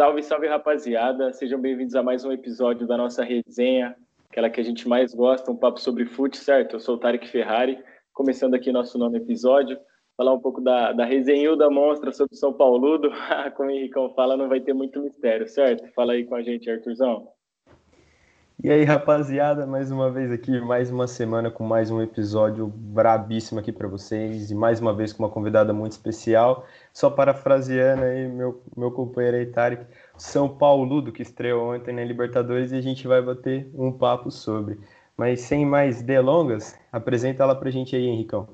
Salve, salve rapaziada, sejam bem-vindos a mais um episódio da nossa resenha, aquela que a gente mais gosta, um papo sobre fute, certo? Eu sou o Tarek Ferrari, começando aqui nosso nono episódio, falar um pouco da, da resenha da monstra sobre São Paulo, como o Henricão fala, não vai ter muito mistério, certo? Fala aí com a gente, Arthurzão. E aí, rapaziada, mais uma vez aqui, mais uma semana com mais um episódio brabíssimo aqui para vocês e mais uma vez com uma convidada muito especial. Só parafraseando aí meu, meu companheiro aí, Tarek, São Paulo, do que estreou ontem na Libertadores e a gente vai bater um papo sobre. Mas sem mais delongas, apresenta ela pra gente aí, Henricão.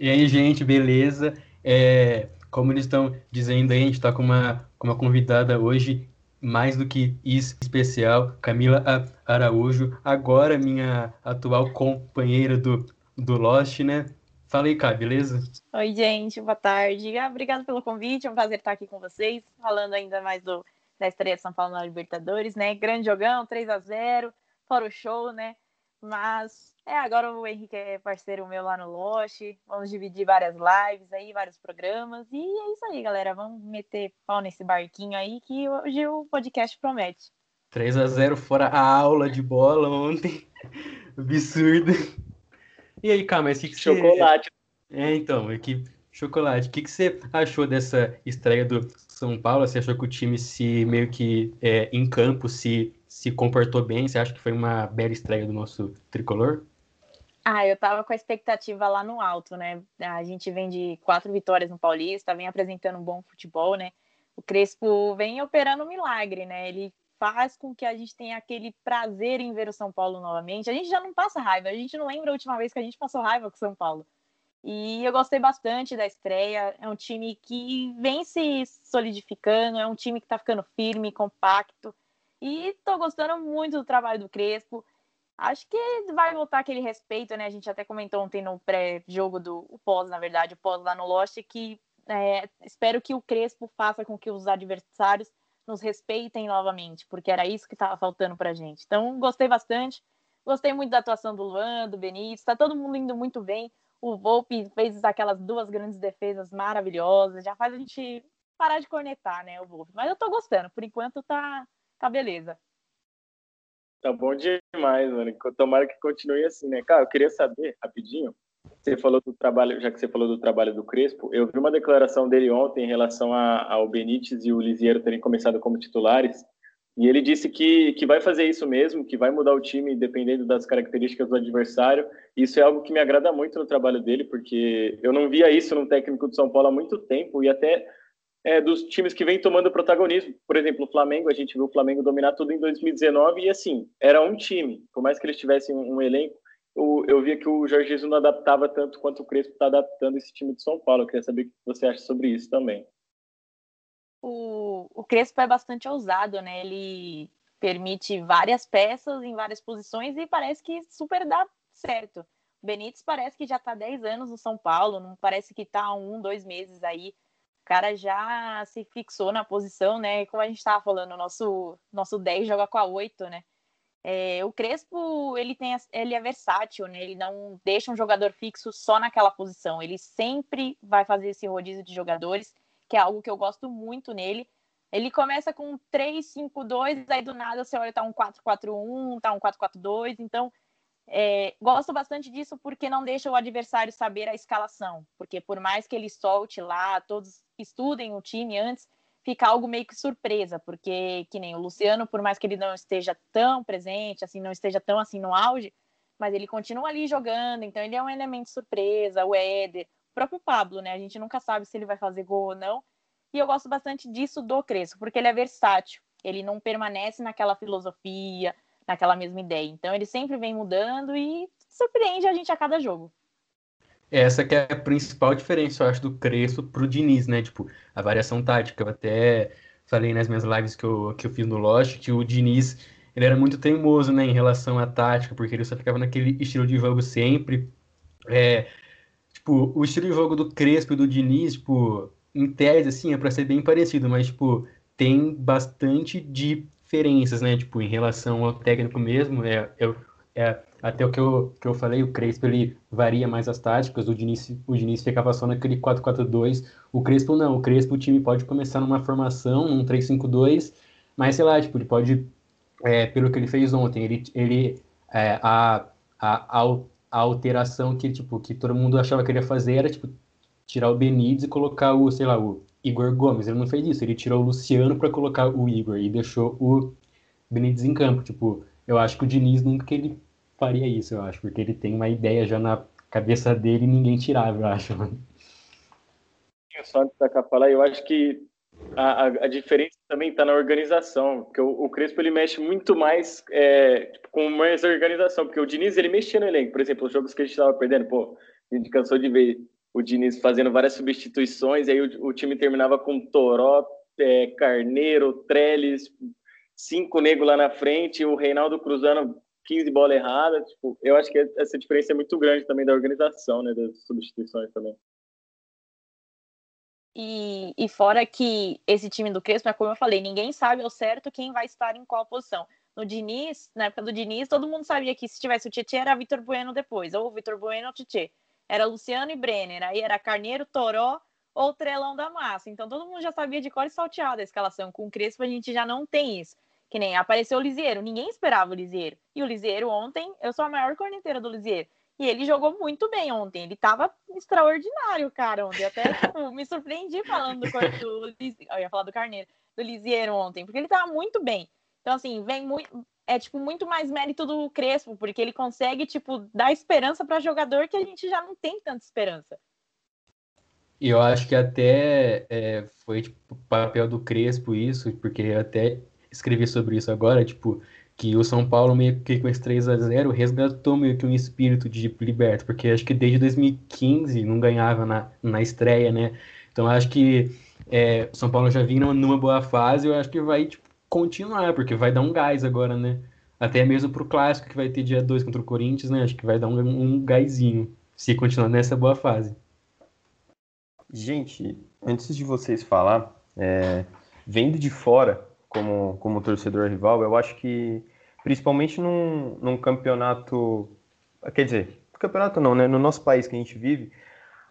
E aí, gente, beleza? É, como eles estão dizendo aí, a gente está com uma, com uma convidada hoje mais do que isso especial, Camila Araújo, agora minha atual companheira do, do Lost, né? Fala aí, Cá, beleza? Oi, gente, boa tarde. Ah, obrigada pelo convite, é um prazer estar aqui com vocês, falando ainda mais do, da estreia de São Paulo na Libertadores, né? Grande jogão, 3 a 0 fora o show, né? Mas é, agora o Henrique é parceiro meu lá no Lost. Vamos dividir várias lives aí, vários programas. E é isso aí, galera. Vamos meter pau nesse barquinho aí que hoje o podcast promete. 3 a 0 fora a aula de bola ontem. Absurdo. E aí, cara, mas o que, que Chocolate. Você... É, então, que chocolate. O que, que você achou dessa estreia do São Paulo? Você achou que o time se meio que é, em campo se, se comportou bem? Você acha que foi uma bela estreia do nosso tricolor? Ah, eu tava com a expectativa lá no alto, né? A gente vem de quatro vitórias no Paulista, vem apresentando um bom futebol, né? O Crespo vem operando um milagre, né? Ele faz com que a gente tenha aquele prazer em ver o São Paulo novamente. A gente já não passa raiva, a gente não lembra a última vez que a gente passou raiva com o São Paulo. E eu gostei bastante da estreia. É um time que vem se solidificando, é um time que tá ficando firme, compacto. E tô gostando muito do trabalho do Crespo acho que vai voltar aquele respeito, né? A gente até comentou ontem no pré-jogo do o pós, na verdade, o pós lá no Lost, que é, espero que o Crespo faça com que os adversários nos respeitem novamente, porque era isso que estava faltando pra gente. Então, gostei bastante. Gostei muito da atuação do Luan, do Benítez, tá todo mundo indo muito bem. O Volpe fez aquelas duas grandes defesas maravilhosas, já faz a gente parar de cornetar, né, o Volpe. Mas eu tô gostando, por enquanto tá, tá beleza. Tá bom demais, mano. Tomara que continue assim, né? Cara, eu queria saber, rapidinho, você falou do trabalho, já que você falou do trabalho do Crespo, eu vi uma declaração dele ontem em relação a, ao Benítez e o Lisiero terem começado como titulares, e ele disse que, que vai fazer isso mesmo, que vai mudar o time dependendo das características do adversário. Isso é algo que me agrada muito no trabalho dele, porque eu não via isso no técnico do São Paulo há muito tempo, e até é, dos times que vem tomando protagonismo. Por exemplo, o Flamengo, a gente viu o Flamengo dominar tudo em 2019 e assim, era um time. Por mais que eles tivessem um, um elenco, eu, eu, via que o Jorge Jesus não adaptava tanto quanto o Crespo está adaptando esse time de São Paulo. Eu queria saber o que você acha sobre isso também. O, o Crespo é bastante ousado, né? Ele permite várias peças em várias posições e parece que super dá certo. Benítez parece que já está 10 anos no São Paulo, não parece que está um, dois meses aí cara já se fixou na posição, né? Como a gente estava falando, nosso nosso 10 joga com a 8, né? É, o Crespo, ele, tem, ele é versátil, né? Ele não deixa um jogador fixo só naquela posição. Ele sempre vai fazer esse rodízio de jogadores, que é algo que eu gosto muito nele. Ele começa com 3-5-2, aí do nada você olha, tá um 4-4-1, tá um 4-4-2. Então, é, gosto bastante disso porque não deixa o adversário saber a escalação. Porque por mais que ele solte lá, todos estudem o time antes, fica algo meio que surpresa, porque que nem o Luciano, por mais que ele não esteja tão presente, assim, não esteja tão assim no auge, mas ele continua ali jogando, então ele é um elemento surpresa, o Éder, o próprio Pablo, né? A gente nunca sabe se ele vai fazer gol ou não. E eu gosto bastante disso do Crespo, porque ele é versátil. Ele não permanece naquela filosofia, naquela mesma ideia. Então ele sempre vem mudando e surpreende a gente a cada jogo. Essa que é a principal diferença, eu acho, do Crespo pro Diniz, né? Tipo, a variação tática. Eu até falei nas minhas lives que eu, que eu fiz no Lost que o Diniz ele era muito teimoso, né, em relação à tática, porque ele só ficava naquele estilo de jogo sempre. É, tipo, o estilo de jogo do Crespo e do Diniz, tipo, em tese, assim, é pra ser bem parecido, mas, tipo, tem bastante diferenças, né? Tipo, em relação ao técnico mesmo, é, é, é, até o que eu, que eu falei, o Crespo ele varia mais as táticas, o Diniz, o Diniz ficava só naquele 4-4-2, o Crespo não, o Crespo o time pode começar numa formação, num 3-5-2, mas sei lá, tipo, ele pode, é, pelo que ele fez ontem, ele, ele é, a, a, a, alteração que, tipo, que todo mundo achava que ele ia fazer era, tipo, tirar o Benítez e colocar o, sei lá, o Igor Gomes, ele não fez isso, ele tirou o Luciano para colocar o Igor e deixou o Benítez em campo, tipo, eu acho que o Diniz nunca que ele faria isso, eu acho, porque ele tem uma ideia já na cabeça dele e ninguém tirava, eu acho. Só antes da falar, eu acho que a, a, a diferença também está na organização, porque o, o, Crespo ele mexe muito mais é, tipo, com mais organização, porque o Diniz ele mexia no elenco, por exemplo, os jogos que a gente estava perdendo, pô, a gente cansou de ver o Diniz fazendo várias substituições, e aí o, o time terminava com Toró, é, Carneiro, Trellis, cinco negros lá na frente, o Reinaldo cruzando 15 bola errada, tipo, eu acho que essa diferença é muito grande também da organização, né, das substituições também. E, e fora que esse time do Crespo, é como eu falei, ninguém sabe ao certo quem vai estar em qual posição. No Diniz, na época do Diniz, todo mundo sabia que se tivesse o Tietchan era Vitor Bueno depois, ou Vitor Bueno ou Tietchan. Era Luciano e Brenner, aí era Carneiro, Toró ou Trelão da Massa. Então todo mundo já sabia de cor e salteado a escalação. Com o Crespo a gente já não tem isso. Que nem apareceu o Lisieiro, ninguém esperava o Lisieiro. E o Lisieiro ontem, eu sou a maior corneteira do Lisieiro. E ele jogou muito bem ontem. Ele tava extraordinário, cara, ontem. Até tipo, me surpreendi falando do, do eu ia falar do Carneiro, do Lisieiro ontem, porque ele tava muito bem. Então, assim, vem muito. É tipo muito mais mérito do Crespo, porque ele consegue, tipo, dar esperança para jogador que a gente já não tem tanta esperança. E eu acho que até é, foi tipo, papel do Crespo isso, porque até escrevi sobre isso agora, tipo, que o São Paulo meio que com esse 3 a 0 resgatou meio que um espírito de liberto, porque acho que desde 2015 não ganhava na, na estreia, né? Então acho que é, São Paulo já vinha numa boa fase, eu acho que vai tipo, continuar, porque vai dar um gás agora, né? Até mesmo pro clássico que vai ter dia 2 contra o Corinthians, né? Acho que vai dar um, um gásinho, se continuar nessa boa fase. Gente, antes de vocês falar, é, vendo de fora, como, como torcedor rival, eu acho que, principalmente num, num campeonato. Quer dizer, campeonato não, né? No nosso país que a gente vive,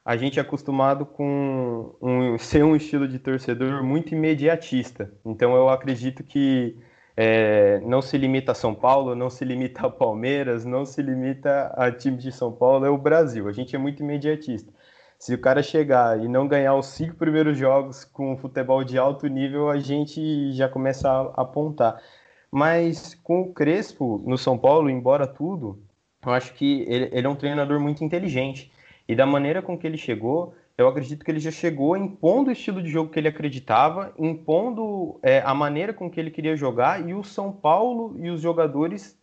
a gente é acostumado com um, ser um estilo de torcedor muito imediatista. Então eu acredito que é, não se limita a São Paulo, não se limita a Palmeiras, não se limita a time de São Paulo, é o Brasil. A gente é muito imediatista. Se o cara chegar e não ganhar os cinco primeiros jogos com futebol de alto nível, a gente já começa a apontar. Mas com o Crespo no São Paulo, embora tudo, eu acho que ele, ele é um treinador muito inteligente. E da maneira com que ele chegou, eu acredito que ele já chegou impondo o estilo de jogo que ele acreditava, impondo é, a maneira com que ele queria jogar, e o São Paulo e os jogadores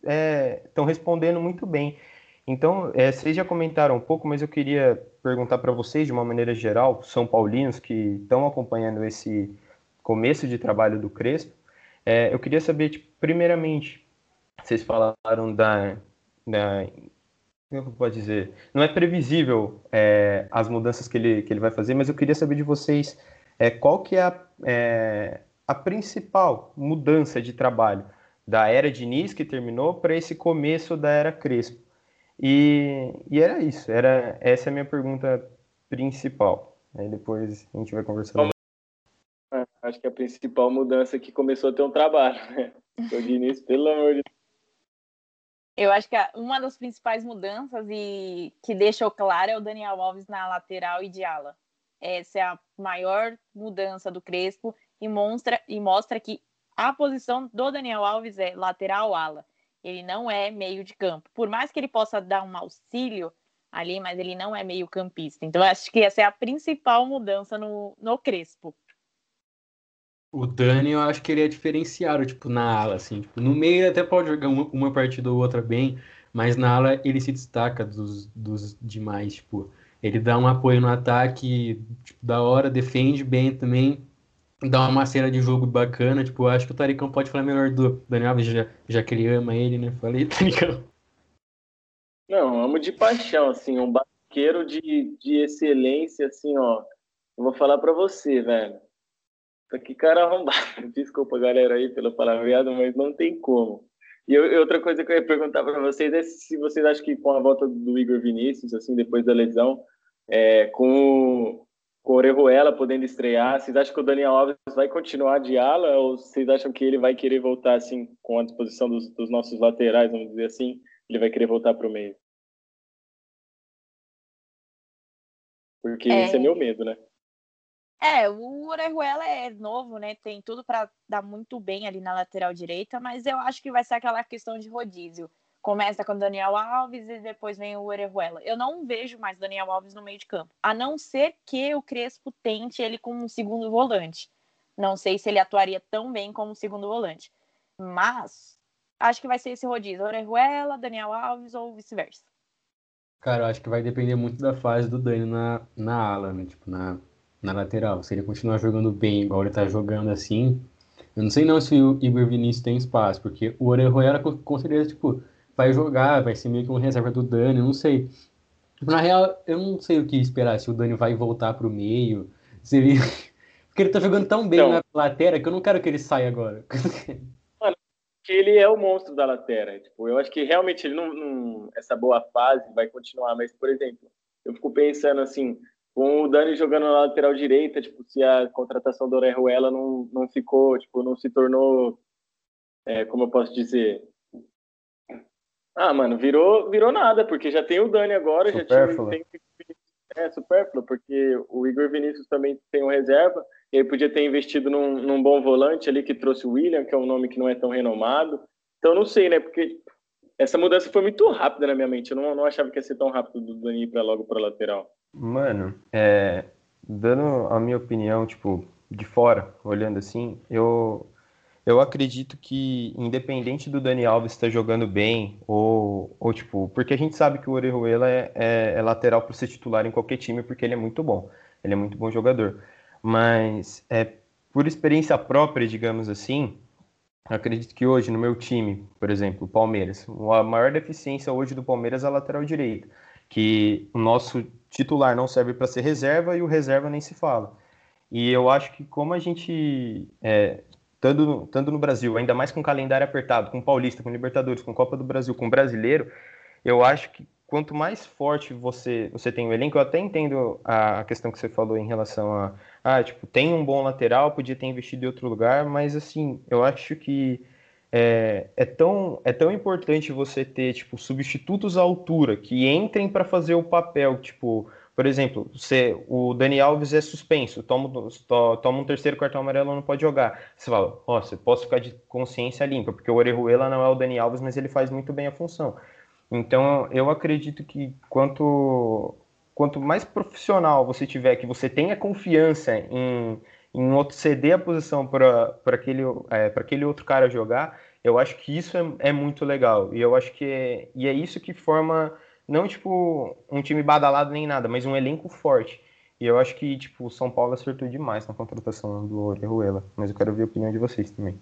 estão é, respondendo muito bem. Então, é, vocês já comentaram um pouco, mas eu queria perguntar para vocês, de uma maneira geral, São Paulinos que estão acompanhando esse começo de trabalho do Crespo, é, eu queria saber, tipo, primeiramente, vocês falaram da, da como pode dizer, não é previsível é, as mudanças que ele, que ele vai fazer, mas eu queria saber de vocês é, qual que é a, é, a principal mudança de trabalho da era Diniz, que terminou, para esse começo da era Crespo. E, e era isso, era essa é a minha pergunta principal. Aí depois a gente vai conversando. É, acho que a principal mudança é que começou a ter um trabalho, né? O Diniz, pelo amor de Deus. Eu acho que uma das principais mudanças e que deixou claro é o Daniel Alves na lateral e de ala. Essa é a maior mudança do Crespo e mostra, e mostra que a posição do Daniel Alves é lateral ala. Ele não é meio de campo. Por mais que ele possa dar um auxílio ali, mas ele não é meio campista. Então, acho que essa é a principal mudança no, no Crespo. O Dani, eu acho que ele é diferenciado, tipo, na ala, assim. Tipo, no meio ele até pode jogar uma, uma partida ou outra bem, mas na ala ele se destaca dos, dos demais, tipo... Ele dá um apoio no ataque, tipo, da hora, defende bem também dá uma cena de jogo bacana. Tipo, acho que o Taricão pode falar melhor do Daniel Alves, já, já que ele ama ele, né? Falei, Taricão. Não, amo de paixão, assim, um barqueiro de, de excelência, assim, ó. Eu vou falar pra você, velho. Aqui, cara arrombado. Desculpa, galera, aí, pela palavreada, mas não tem como. E eu, outra coisa que eu ia perguntar para vocês é se vocês acham que com a volta do Igor Vinícius, assim, depois da lesão, é, com, com o Orejuela podendo estrear, vocês acham que o Daniel Alves vai continuar de ala ou vocês acham que ele vai querer voltar, assim, com a disposição dos, dos nossos laterais, vamos dizer assim, ele vai querer voltar para o meio? Porque é... esse é meu medo, né? É, o Orejuela é novo, né? Tem tudo para dar muito bem ali na lateral direita, mas eu acho que vai ser aquela questão de rodízio. Começa com Daniel Alves e depois vem o Orejuela. Eu não vejo mais Daniel Alves no meio de campo, a não ser que o Crespo tente ele como um segundo volante. Não sei se ele atuaria tão bem como segundo volante, mas acho que vai ser esse rodízio: Orejuela, Daniel Alves ou vice-versa. Cara, eu acho que vai depender muito da fase do Dani na, na ala, né? Tipo, na, na lateral. Se ele continuar jogando bem, igual ele tá jogando assim, eu não sei não se o Igor Vinícius tem espaço, porque o Orejuela com certeza, tipo, vai jogar, vai ser meio que um reserva do Dani, eu não sei. Na real, eu não sei o que esperar, se o Dani vai voltar pro meio, se ele... Porque ele tá jogando tão bem então, na lateral que eu não quero que ele saia agora. Mano, que ele é o monstro da lateral. Tipo, eu acho que realmente ele não, não, essa boa fase vai continuar, mas, por exemplo, eu fico pensando assim, com o Dani jogando na lateral direita, tipo, se a contratação do Orejuela não, não ficou, tipo, não se tornou, é, como eu posso dizer, ah, mano, virou, virou nada, porque já tem o Dani agora, supérfluo. já tinha, tem, é, supérfluo, porque o Igor Vinícius também tem um reserva, e aí podia ter investido num, num bom volante ali que trouxe o William, que é um nome que não é tão renomado, então não sei, né, porque essa mudança foi muito rápida na minha mente, eu não, não achava que ia ser tão rápido do Dani ir pra logo para lateral. Mano, é, dando a minha opinião, tipo, de fora, olhando assim, eu, eu acredito que, independente do Dani Alves estar jogando bem, ou, ou tipo, porque a gente sabe que o Orejuela é, é, é lateral para ser titular em qualquer time, porque ele é muito bom, ele é muito bom jogador. Mas, é, por experiência própria, digamos assim, acredito que hoje no meu time, por exemplo, Palmeiras, a maior deficiência hoje do Palmeiras é a lateral direita, que o nosso titular não serve para ser reserva e o reserva nem se fala. E eu acho que como a gente, é, estando, estando no Brasil, ainda mais com calendário apertado, com Paulista, com Libertadores, com Copa do Brasil, com Brasileiro, eu acho que quanto mais forte você, você tem o elenco, eu até entendo a, a questão que você falou em relação a, ah, tipo, tem um bom lateral, podia ter investido em outro lugar, mas assim, eu acho que é, é, tão, é tão importante você ter tipo substitutos à altura que entrem para fazer o papel, tipo, por exemplo, você, o Dani Alves é suspenso, toma, toma um terceiro cartão amarelo, não pode jogar. Você fala, ó, você posso ficar de consciência limpa, porque o Orejuela não é o Dani Alves, mas ele faz muito bem a função. Então, eu acredito que quanto, quanto mais profissional você tiver, que você tenha confiança em, em outro ceder a posição para aquele, é, aquele outro cara jogar, eu acho que isso é, é, muito legal. E eu acho que é, e é isso que forma, não tipo um time badalado nem nada, mas um elenco forte. E eu acho que, tipo, o São Paulo acertou demais na contratação do Orejuela. Mas eu quero ver a opinião de vocês também.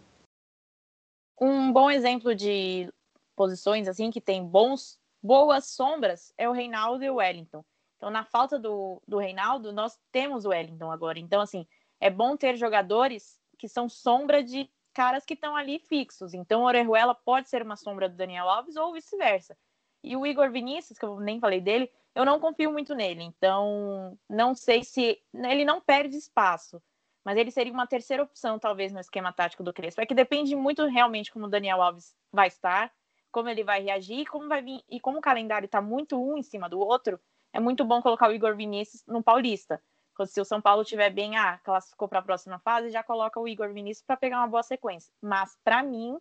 Um bom exemplo de posições, assim, que tem bons, boas sombras é o Reinaldo e o Wellington. Então, na falta do, do Reinaldo, nós temos o Wellington agora. Então, assim, é bom ter jogadores que são sombra de caras que estão ali fixos. Então, o Orejuela pode ser uma sombra do Daniel Alves ou vice-versa. E o Igor Vinícius, que eu nem falei dele, eu não confio muito nele. Então, não sei se. Ele não perde espaço, mas ele seria uma terceira opção, talvez, no esquema tático do Crespo. É que depende muito realmente como o Daniel Alves vai estar, como ele vai reagir e como vai vir. E como o calendário está muito um em cima do outro, é muito bom colocar o Igor Vinícius no Paulista se o São Paulo tiver bem, ah, classificou para a próxima fase, já coloca o Igor Vinícius para pegar uma boa sequência. Mas, para mim,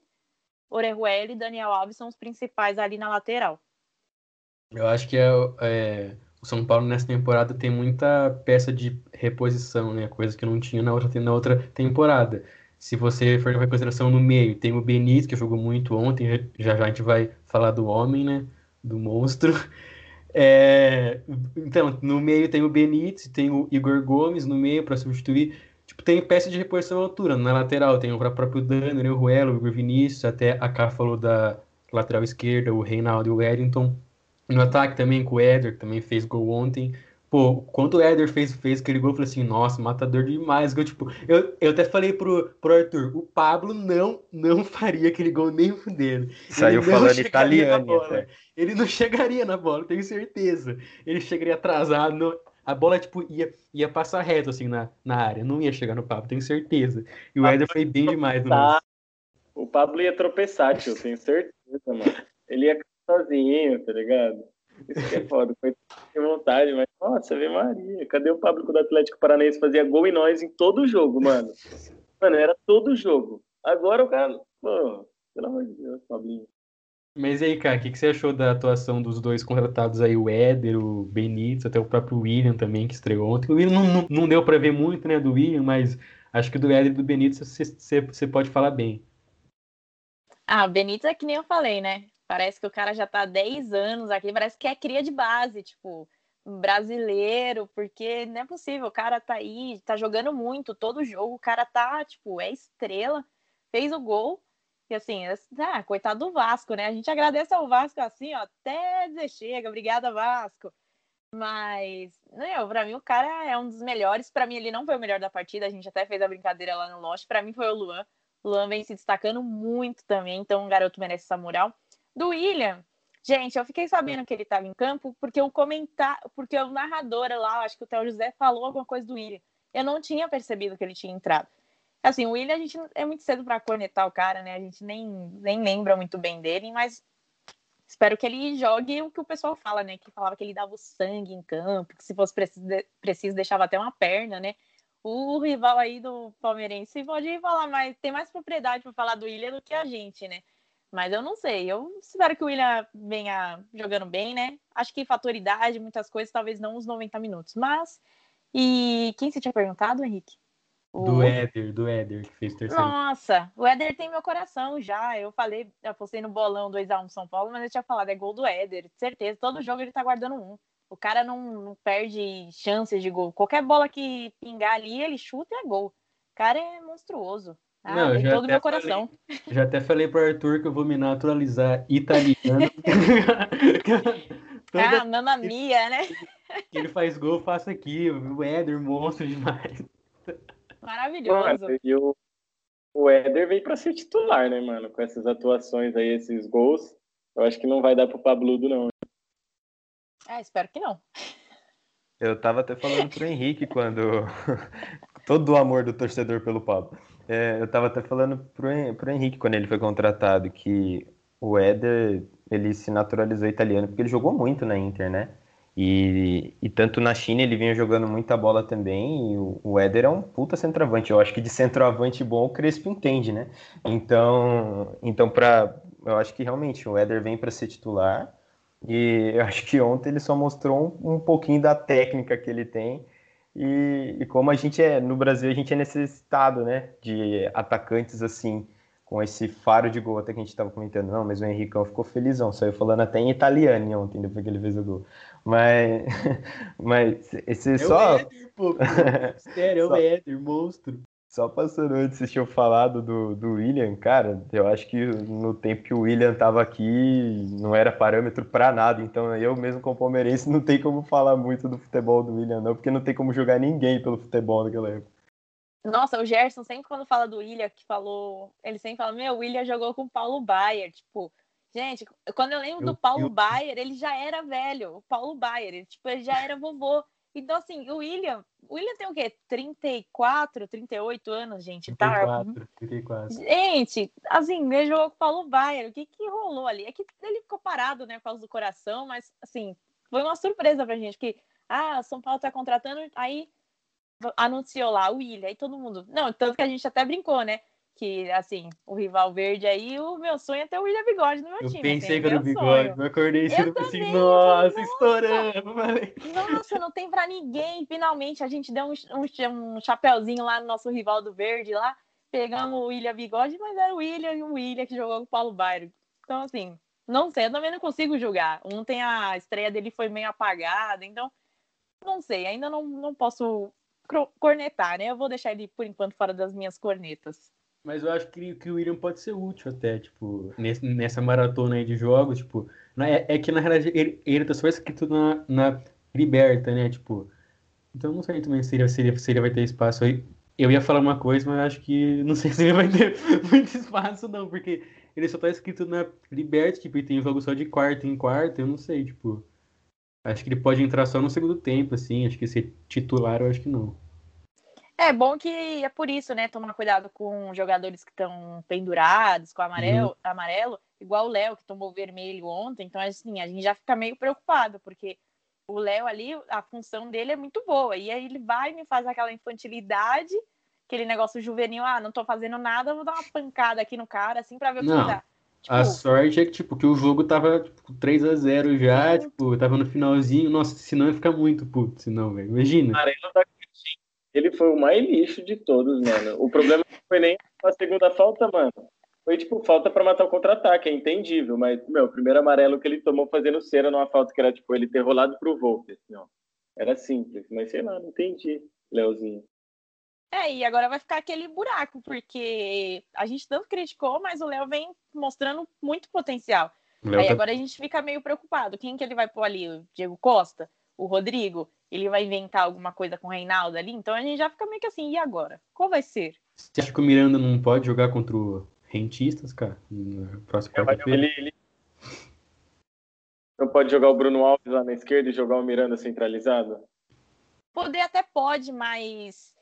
Orejuela e Daniel Alves são os principais ali na lateral. Eu acho que é, é, o São Paulo nessa temporada tem muita peça de reposição, né? Coisa que não tinha na outra, na outra temporada. Se você for levar em consideração no meio, tem o Benítez, que jogou muito ontem, já já a gente vai falar do homem, né? Do monstro. É, então, no meio tem o Benítez, tem o Igor Gomes no meio para substituir. Tipo, tem peça de reposição à altura. Na lateral tem o próprio Dani, o Ruelo, o Igor Vinícius, até a Cá falou da lateral esquerda, o Reinaldo e o Wellington. No ataque também com o Éder, que também fez gol ontem. Pô, quando o Éder fez, fez aquele gol, eu falei assim, nossa, matador demais. Eu, tipo, eu, eu até falei pro, pro Arthur, o Pablo não não faria aquele gol nem dele. Saiu falando italiano. Ele não chegaria na bola, tenho certeza. Ele chegaria atrasado. No, a bola, tipo, ia, ia passar reto, assim, na, na área. Não ia chegar no Pablo, tenho certeza. E o Éder foi bem demais no O Pablo ia tropeçar, tio, tenho certeza, mano. Ele ia sozinho, tá ligado? É foda. Foi de vontade, mas nossa, vê Maria. Cadê o Pablo do Atlético Paranaense fazia gol em nós em todo jogo, mano? Mano, era todo jogo. Agora o cara. Pô, pelo amor de Deus, Pablinho. Mas aí, cara, o que, que, você achou da atuação dos dois contratados aí, o Éder, o Benítez, até o próprio William também, que estreou ontem? O William não, não, não deu para ver muito, né, do William, mas acho que do Éder e do Benítez você, você, você pode falar bem. Ah, o Benítez é que nem eu falei, né? Parece que o cara já tá há 10 anos aqui, parece que é cria de base, tipo, brasileiro, porque não é possível, o cara tá aí, tá jogando muito, todo jogo, o cara tá, tipo, é estrela, fez o gol, e assim, ah, coitado do Vasco, né? A gente agradece ao Vasco assim, ó, até dizer chega, obrigada, Vasco. Mas, não, pra mim o cara é um dos melhores. Para mim, ele não foi o melhor da partida. A gente até fez a brincadeira lá no Lost. Para mim foi o Luan. O Luan vem se destacando muito também, então o garoto merece essa moral. Do William, gente, eu fiquei sabendo que ele estava em campo porque o comentar, porque o narrador lá, acho que o Theo José falou alguma coisa do William. Eu não tinha percebido que ele tinha entrado. Assim, o William, a gente é muito cedo para cornetar o cara, né? A gente nem, nem lembra muito bem dele, mas espero que ele jogue o que o pessoal fala, né? Que falava que ele dava o sangue em campo, que se fosse preciso, preciso deixava até uma perna, né? O rival aí do palmeirense pode falar mais, tem mais propriedade para falar do William do que a gente, né? Mas eu não sei. Eu espero que o William venha jogando bem, né? Acho que fatoridade, muitas coisas, talvez não os 90 minutos. Mas. E quem você tinha perguntado, Henrique? O... Do Éder, do Éder, que fez terceiro. Nossa, o Éder tem meu coração já. Eu falei, eu postei no bolão 2x1 São Paulo, mas eu tinha falado, é gol do Éder, certeza. Todo jogo ele tá guardando um. O cara não, não perde chances de gol. Qualquer bola que pingar ali, ele chuta e é gol. O cara é monstruoso. Ah, não, já todo meu coração. Falei, já até falei pro Arthur que eu vou me naturalizar italiano. ah, mamma mia, né? Que ele faz gol, eu faço aqui. O Éder, monstro demais. Maravilhoso. Mano, e o, o Éder veio para ser titular, né, mano? Com essas atuações aí, esses gols. Eu acho que não vai dar pro Pabludo, não. Ah, espero que não. Eu tava até falando pro Henrique quando. Todo o amor do torcedor pelo Pablo. É, eu tava até falando pro, pro Henrique quando ele foi contratado que o Éder ele se naturalizou italiano porque ele jogou muito na Inter, né? E, e tanto na China ele vinha jogando muita bola também. E o, o Éder é um puta centroavante. Eu acho que de centroavante bom o Crespo entende, né? Então, então para eu acho que realmente o Éder vem para ser titular. E eu acho que ontem ele só mostrou um, um pouquinho da técnica que ele tem. E, e, como a gente é no Brasil, a gente é necessitado, né, de atacantes assim com esse faro de gol até que a gente estava comentando, não, mas o Henricão ficou felizão, saiu falando até em italiano ontem, depois que ele fez o gol. Mas, mas esse é só... O Éder, pô, Sério, é o Éder, monstro. Só passando antes, vocês tinham falado do, do William, cara, eu acho que no tempo que o William estava aqui não era parâmetro para nada, então eu mesmo como palmeirense não tem como falar muito do futebol do William não, porque não tem como jogar ninguém pelo futebol naquela época. Nossa, o Gerson sempre quando fala do William, que falou, ele sempre fala, meu, o William jogou com o Paulo Baier, tipo, gente, quando eu lembro eu, do Paulo eu... Baier, ele já era velho, o Paulo Baier, ele, tipo, ele já era vovô. Então, assim, o William, o William tem o quê? 34, 38 anos, gente, 34, tá? 34. Gente, assim, ele jogou com o Paulo Baier, o que que rolou ali? É que ele ficou parado, né, por causa do coração, mas, assim, foi uma surpresa pra gente, que, ah, São Paulo tá contratando, aí anunciou lá o William, e todo mundo. Não, tanto que a gente até brincou, né? Que, assim, o rival verde aí, o meu sonho é ter o William Bigode no meu eu time. Eu pensei assim, que era o Bigode, sonho. eu acordei cedo e assim, nossa, nossa, estourando. Falei. Nossa, não tem pra ninguém. Finalmente a gente deu um, um, um chapéuzinho lá no nosso rival do verde lá. Pegamos o William Bigode, mas era o William e o William que jogou com o Paulo Bairro. Então, assim, não sei, eu também não consigo julgar. Ontem a estreia dele foi meio apagada, então não sei, ainda não, não posso cornetar, né? Eu vou deixar ele, por enquanto, fora das minhas cornetas. Mas eu acho que, que o William pode ser útil até, tipo, nesse, nessa maratona aí de jogos, tipo, é, é que na realidade ele, ele tá só escrito na, na liberta, né? Tipo, então não sei também se ele, se ele, se ele vai ter espaço aí. Eu ia falar uma coisa, mas acho que não sei se ele vai ter muito espaço, não, porque ele só tá escrito na Liberty, tipo, e tem jogo só de quarta em quarta, eu não sei, tipo. Acho que ele pode entrar só no segundo tempo, assim, acho que ser titular eu acho que não. É bom que é por isso, né? Tomar cuidado com jogadores que estão pendurados, com amarelo, uhum. amarelo igual o Léo, que tomou vermelho ontem. Então, assim, a gente já fica meio preocupado, porque o Léo ali, a função dele é muito boa. E aí ele vai e me faz aquela infantilidade, aquele negócio juvenil, ah, não tô fazendo nada, vou dar uma pancada aqui no cara, assim, pra ver o que dá. Tipo, a sorte é que, tipo, que o jogo tava tipo, 3 a 0 já, sim. tipo, tava no finalzinho. Nossa, senão ia ficar muito puto, senão, velho. Imagina. Cara, ele foi o mais lixo de todos, mano. O problema não foi nem a segunda falta, mano. Foi, tipo, falta para matar o contra-ataque, é entendível, mas, meu, o primeiro amarelo que ele tomou fazendo cera numa falta que era, tipo, ele ter rolado pro Volpe, assim, ó. Era simples, mas sei lá, não entendi, Leozinho. É, e agora vai ficar aquele buraco, porque a gente tanto criticou, mas o Léo vem mostrando muito potencial. Aí tá... agora a gente fica meio preocupado. Quem que ele vai pôr ali? O Diego Costa? O Rodrigo? Ele vai inventar alguma coisa com o Reinaldo ali? Então a gente já fica meio que assim, e agora? Qual vai ser? Você acha que o Miranda não pode jogar contra o rentistas, cara, na próxima quarta-feira. Ele, ele, não pode jogar o Bruno Alves lá na esquerda e jogar o Miranda centralizado? Poder até pode, mas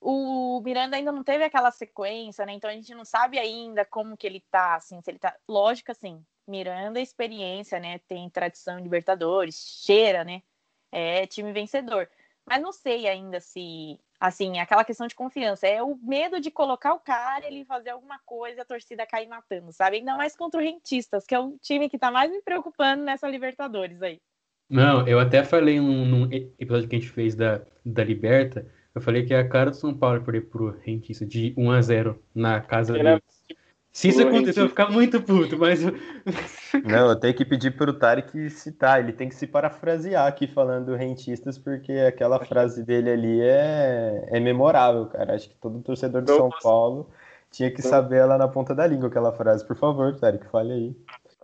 o Miranda ainda não teve aquela sequência, né? Então a gente não sabe ainda como que ele tá, assim, se ele tá. Lógico, assim, Miranda é experiência, né? Tem tradição em Libertadores, cheira, né? É time vencedor. Mas não sei ainda se assim, aquela questão de confiança. É o medo de colocar o cara, ele fazer alguma coisa e a torcida cair matando, sabe? Ainda mais contra o Rentistas, que é o time que tá mais me preocupando nessa Libertadores aí. Não, eu até falei num, num episódio que a gente fez da, da Liberta, eu falei que é a cara do São Paulo perder pro Rentista de 1 a 0 na casa dele. Se isso acontecer, eu vou ficar muito puto, mas. Não, eu tenho que pedir pro Tarek citar, ele tem que se parafrasear aqui falando rentistas, porque aquela frase dele ali é, é memorável, cara. Acho que todo torcedor de São Paulo tinha que saber ela na ponta da língua, aquela frase. Por favor, Tarek, fale aí.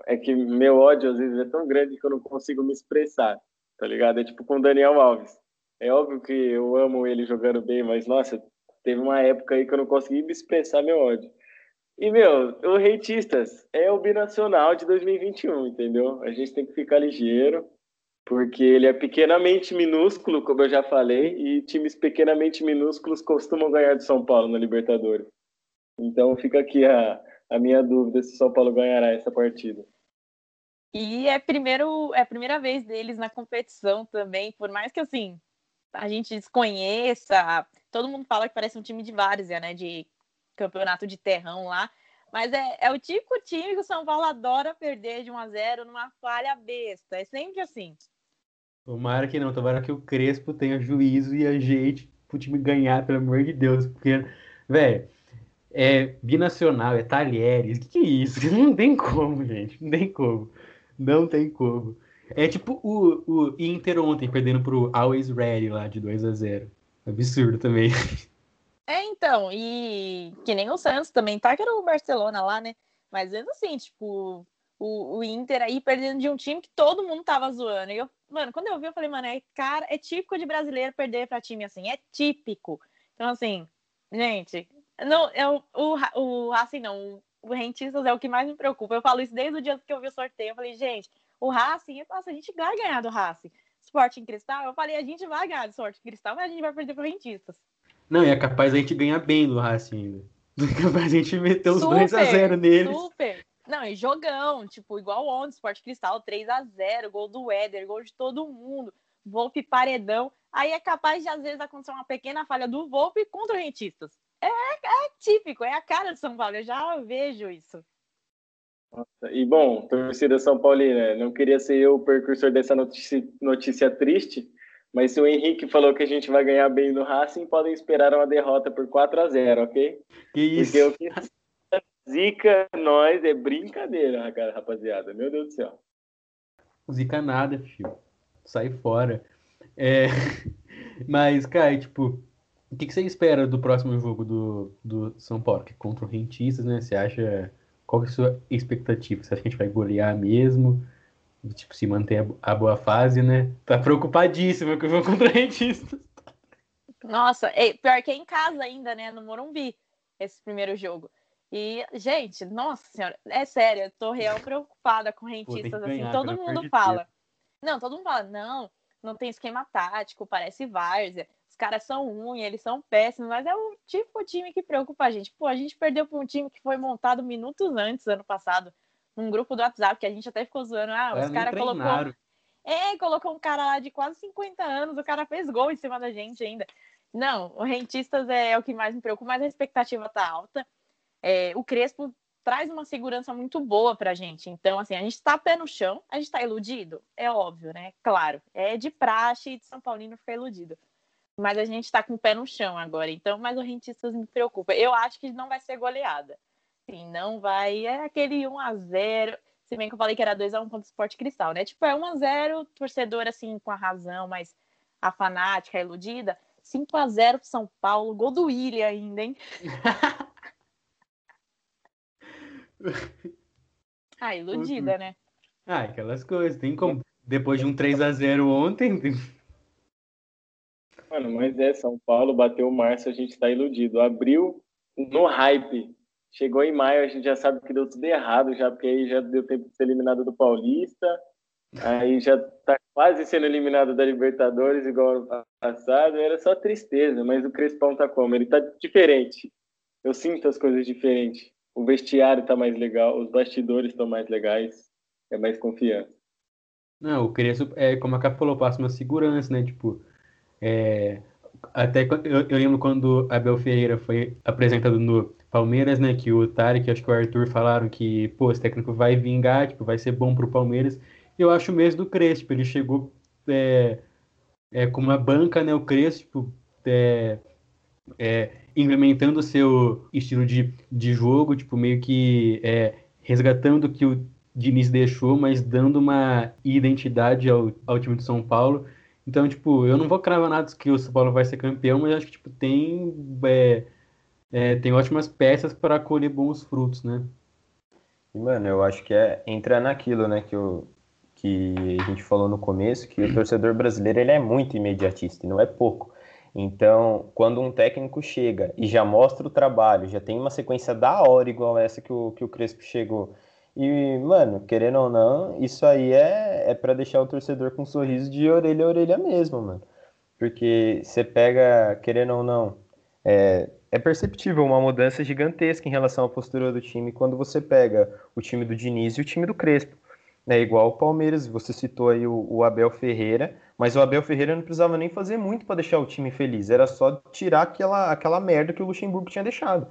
É que meu ódio às vezes é tão grande que eu não consigo me expressar, tá ligado? É tipo com o Daniel Alves. É óbvio que eu amo ele jogando bem, mas nossa, teve uma época aí que eu não consegui me expressar meu ódio. E, meu, o Reitistas é o binacional de 2021, entendeu? A gente tem que ficar ligeiro, porque ele é pequenamente minúsculo, como eu já falei, e times pequenamente minúsculos costumam ganhar de São Paulo na Libertadores. Então fica aqui a, a minha dúvida se São Paulo ganhará essa partida. E é, primeiro, é a primeira vez deles na competição também, por mais que assim a gente desconheça, todo mundo fala que parece um time de várzea, né? De campeonato de terrão lá. Mas é, é o típico time que o São Paulo adora perder de 1 a 0 numa falha besta. É sempre assim. Tomara que não, tomara que o Crespo tenha juízo e ajeite pro time ganhar, pelo amor de Deus. Porque, velho, é binacional, é talheres. O que, que é isso? Não tem como, gente. Não tem como. Não tem como. É tipo o, o Inter ontem, perdendo pro Always Ready lá de 2 a 0 Absurdo também. É, então, e que nem o Santos também tá, que era o Barcelona lá, né? Mas mesmo assim, tipo, o, o Inter aí perdendo de um time que todo mundo tava zoando. E eu, mano, quando eu vi, eu falei, mano, é, cara, é típico de brasileiro perder pra time assim, é típico. Então, assim, gente, não, eu, o, o Racing não, o Rentistas é o que mais me preocupa. Eu falo isso desde o dia que eu vi o sorteio. Eu falei, gente, o Racing, nossa, a gente vai ganhar do Racing. Esporte em cristal, eu falei, a gente vai ganhar do Esporte em cristal, mas a gente vai perder pro Rentistas. Não, e é capaz a gente ganhar bem do Racing ainda. É capaz a gente meter os 2x0 neles. Super! Não, e jogão, tipo, igual ontem, Sport Cristal, 3 a 0 gol do Éder, gol de todo mundo, Volpe paredão. Aí é capaz de, às vezes, acontecer uma pequena falha do Volpe contra o Rentistas. É, é típico, é a cara de São Paulo, eu já vejo isso. Nossa, e bom, torcida São Paulina, não queria ser eu o precursor dessa notícia, notícia triste, mas se o Henrique falou que a gente vai ganhar bem no Racing, podem esperar uma derrota por 4 a 0 ok? Que isso? Porque o que zica nós é brincadeira, rapaziada. Meu Deus do céu. Zica nada, filho. Sai fora. É... Mas, cara, tipo, o que, que você espera do próximo jogo do, do São Paulo? Que é contra o Rentistas, né? Você acha. Qual é a sua expectativa? Você acha que a gente vai golear mesmo? Tipo, se manter a boa fase, né? Tá preocupadíssima que eu vou contra rentistas. Nossa, pior que é em casa ainda, né? No Morumbi, esse primeiro jogo. E, gente, nossa senhora, é sério, eu tô real preocupada com rentistas, assim, todo mundo fala. Não, todo mundo fala, não, não tem esquema tático, parece várzea, os caras são ruins, eles são péssimos, mas é o tipo de time que preocupa a gente. Pô, a gente perdeu para um time que foi montado minutos antes, ano passado, num grupo do WhatsApp, que a gente até ficou zoando, ah, os caras colocou... É, colocou um cara lá de quase 50 anos, o cara fez gol em cima da gente ainda. Não, o Rentistas é o que mais me preocupa, mas a expectativa tá alta. É, o Crespo traz uma segurança muito boa pra gente. Então, assim, a gente tá pé no chão, a gente tá iludido? É óbvio, né? Claro, é de praxe de São Paulino ficar iludido. Mas a gente tá com o pé no chão agora, então, mas o Rentistas me preocupa. Eu acho que não vai ser goleada. Sim, não vai. É aquele 1 a 0 Se bem que eu falei que era 2 a 1 contra o Sport Cristal, né? Tipo, é 1 a 0 torcedor, assim, com a razão, mas a fanática, a iludida. 5 a 0 pro São Paulo, gol do William ainda, hein? ah, iludida, né? Ah, aquelas coisas. Tem como. Depois de um 3 a 0 ontem. Mano, mas é, São Paulo bateu o Márcio, a gente tá iludido. Abriu no hype. Chegou em maio, a gente já sabe que deu tudo errado, já, porque aí já deu tempo de ser eliminado do Paulista. Aí já tá quase sendo eliminado da Libertadores, igual ano passado. Era só tristeza, mas o Crespão tá como? Ele tá diferente. Eu sinto as coisas diferentes o vestiário está mais legal, os bastidores estão mais legais, é mais confiança. Não, o Crespo, é, como a Cap falou, passa uma segurança, né? Tipo, é, até eu, eu, lembro quando Abel Ferreira foi apresentado no Palmeiras, né? Que o Tarek, acho que o Arthur falaram que, pô, esse técnico vai vingar, tipo, vai ser bom pro Palmeiras. Eu acho mesmo do Crespo, ele chegou é, é, com uma banca, né? O Crespo, é, é, implementando o seu estilo de, de jogo, tipo, meio que é, resgatando o que o Diniz deixou, mas dando uma identidade ao, ao time de São Paulo. Então, tipo, eu não vou cravar nada que o São Paulo vai ser campeão, mas acho que, tipo, tem, é, é, tem ótimas peças para colher bons frutos, né? E, mano, eu acho que é entrar naquilo, né, que, eu, que a gente falou no começo, que o torcedor brasileiro, ele é muito imediatista, e não é pouco. Então, quando um técnico chega e já mostra o trabalho, já tem uma sequência da hora igual essa que o, que o Crespo chegou. E, mano, querendo ou não, isso aí é, é para deixar o torcedor com um sorriso de orelha a orelha mesmo, mano. Porque você pega, querendo ou não, é, é perceptível uma mudança gigantesca em relação à postura do time quando você pega o time do Diniz e o time do Crespo. É igual o Palmeiras, você citou aí o, o Abel Ferreira, mas o Abel Ferreira não precisava nem fazer muito para deixar o time feliz, era só tirar aquela, aquela merda que o Luxemburgo tinha deixado.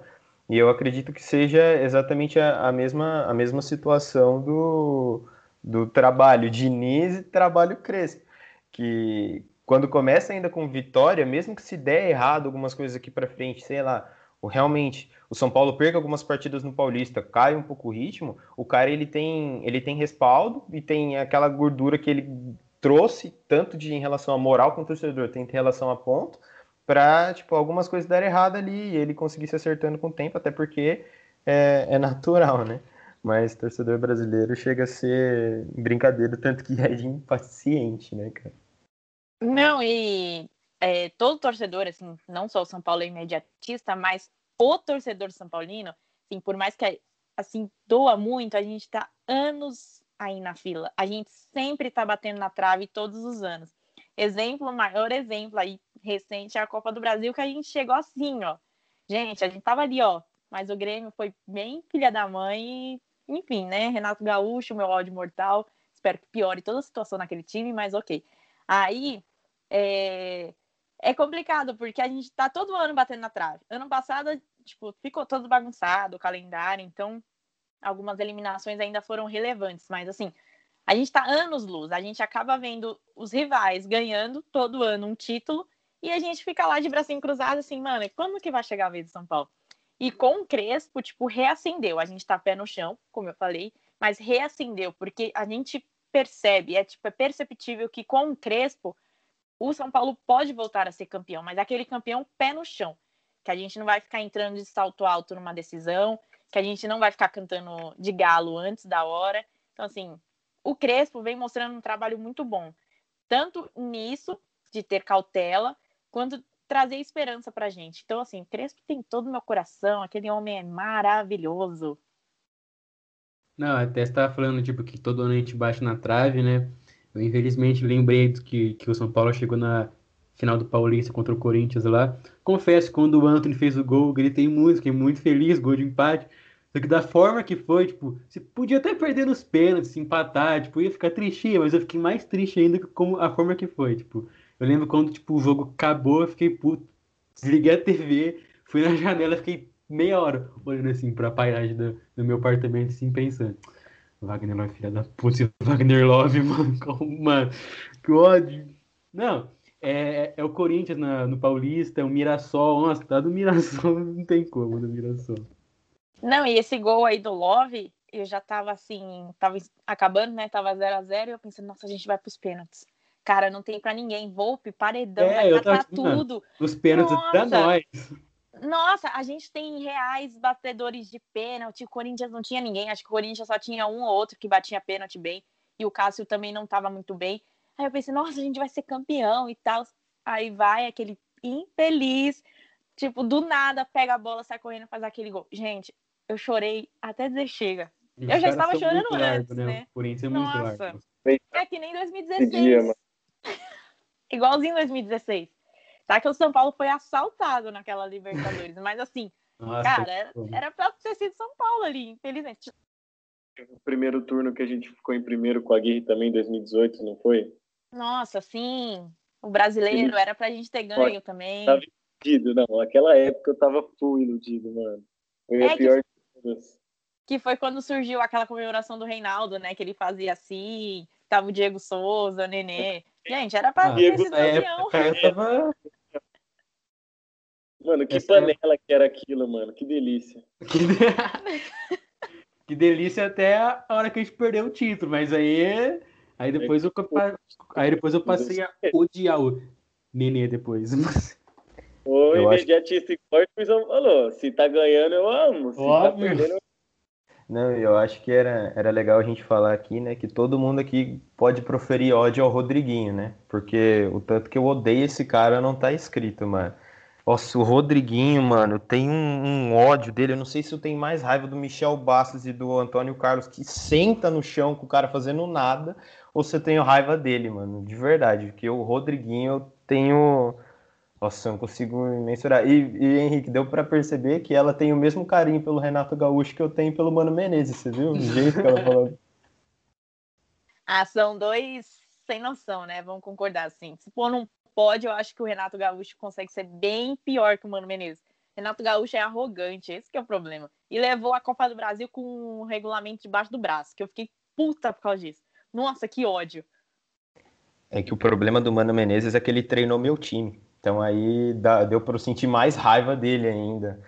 E eu acredito que seja exatamente a, a mesma, a mesma situação do, do trabalho Diniz e trabalho Crespo. Que quando começa ainda com vitória, mesmo que se der errado algumas coisas aqui para frente, sei lá, realmente o São Paulo perca algumas partidas no Paulista, cai um pouco o ritmo, o cara ele tem, ele tem respaldo e tem aquela gordura que ele trouxe, tanto de em relação a moral com o torcedor, tem em relação a ponto, para tipo, algumas coisas darem errado ali e ele conseguir se acertando com o tempo, até porque é, é natural, né? Mas torcedor brasileiro chega a ser brincadeira, tanto que é de impaciente, né, cara? Não, e é, todo torcedor, assim, não só o São Paulo é imediatista, mas o torcedor São Paulino, assim, por mais que assim doa muito, a gente está anos aí na fila. A gente sempre está batendo na trave todos os anos. Exemplo, maior exemplo aí recente é a Copa do Brasil que a gente chegou assim, ó. Gente, a gente tava ali, ó, mas o Grêmio foi bem filha da mãe, enfim, né? Renato Gaúcho, meu ódio mortal. Espero que piore toda a situação naquele time, mas ok. Aí, é, é complicado, porque a gente tá todo ano batendo na trave. Ano passado, tipo, ficou todo bagunçado o calendário, então algumas eliminações ainda foram relevantes, mas assim, a gente tá anos luz, a gente acaba vendo os rivais ganhando todo ano um título e a gente fica lá de bracinho cruzado assim, mano, quando que vai chegar a vez do São Paulo? E com o Crespo, tipo, reacendeu. A gente tá pé no chão, como eu falei, mas reacendeu, porque a gente percebe, é tipo, é perceptível que com o Crespo o São Paulo pode voltar a ser campeão, mas aquele campeão pé no chão, que a gente não vai ficar entrando de salto alto numa decisão, que a gente não vai ficar cantando de galo antes da hora. Então, assim, o Crespo vem mostrando um trabalho muito bom, tanto nisso, de ter cautela, quanto trazer esperança pra gente. Então, assim, Crespo tem todo o meu coração, aquele homem é maravilhoso. Não, até estava falando, tipo, que todo ano a gente bate na trave, né? Eu, infelizmente, lembrei que, que o São Paulo chegou na final do Paulista contra o Corinthians lá. Confesso, quando o Anthony fez o gol, gritei muito, fiquei muito feliz, gol de empate. Só que da forma que foi, tipo, você podia até perder nos pênaltis, empatar, tipo, ia ficar tristinha, mas eu fiquei mais triste ainda com a forma que foi, tipo. Eu lembro quando, tipo, o jogo acabou, eu fiquei puto. Desliguei a TV, fui na janela, fiquei meia hora olhando assim pra paisagem do, do meu apartamento, assim, pensando. Wagner Love, filha da puta, Wagner Love, mano, que ódio. Não, é, é o Corinthians na, no Paulista, é o Mirassol, nossa, tá do Mirassol, não tem como do Mirassol. Não, e esse gol aí do Love, eu já tava assim, tava acabando, né, tava 0 a 0 e eu pensei, nossa, a gente vai pros pênaltis. Cara, não tem pra ninguém, Volpe, paredão, é, vai matar tudo. Os pênaltis nossa. pra nós. Nossa, a gente tem reais batedores de pênalti. O Corinthians não tinha ninguém. Acho que o Corinthians só tinha um ou outro que batia pênalti bem. E o Cássio também não estava muito bem. Aí eu pensei, nossa, a gente vai ser campeão e tal. Aí vai aquele infeliz, tipo, do nada pega a bola, sai correndo e faz aquele gol. Gente, eu chorei até dizer chega. eu já estava chorando antes, largo, né? né? O Corinthians é muito nossa, largo. É que nem 2016. Dia, Igualzinho 2016. Tá que o São Paulo foi assaltado naquela Libertadores, mas assim, Nossa, cara, era, era pra ter sido São Paulo ali, infelizmente. O primeiro turno que a gente ficou em primeiro com a Guerra também em 2018, não foi? Nossa, sim. O brasileiro Sim. era pra gente ter ganho Pode, também. Tava iludido, não. Naquela época eu tava full iludido, mano. Foi é a pior que, Que foi quando surgiu aquela comemoração do Reinaldo, né? Que ele fazia assim, tava o Diego Souza, o Nenê. Gente, era pra ah, ter sido campeão. Tava... Mano, que Essa é panela é... que era aquilo, mano. Que delícia. Que, de... que delícia até a hora que a gente perdeu o título, mas aí, aí depois eu, aí depois eu passei a odiar o Nenê depois. O imediatista que... igual o falou, se tá ganhando eu amo, se tá Óbvio. tá perdendo eu não, eu acho que era, era legal a gente falar aqui, né, que todo mundo aqui pode proferir ódio ao Rodriguinho, né? Porque o tanto que eu odeio esse cara não tá escrito, mano. Nossa, o Rodriguinho, mano, tem um, um, ódio dele. Eu não sei se eu tenho mais raiva do Michel Bastos e do Antônio Carlos, que senta no chão com o cara fazendo nada, ou se eu tenho raiva dele, mano, de verdade. Porque o Rodriguinho eu tenho. Nossa, eu não consigo mensurar. E, e Henrique, deu para perceber que ela tem o mesmo carinho pelo Renato Gaúcho que eu tenho pelo Mano Menezes, você viu? O jeito que ela falou. Ah, são dois sem noção, né? Vamos concordar assim. Se pôr num pode, eu acho que o Renato Gaúcho consegue ser bem pior que o Mano Menezes. Renato Gaúcho é arrogante, esse é o problema. E levou a Copa do Brasil com um regulamento debaixo do braço, que eu fiquei puta por causa disso. Nossa, que ódio. É que o problema do Mano Menezes é que ele treinou meu time. Então aí dá, deu para eu sentir mais raiva dele ainda.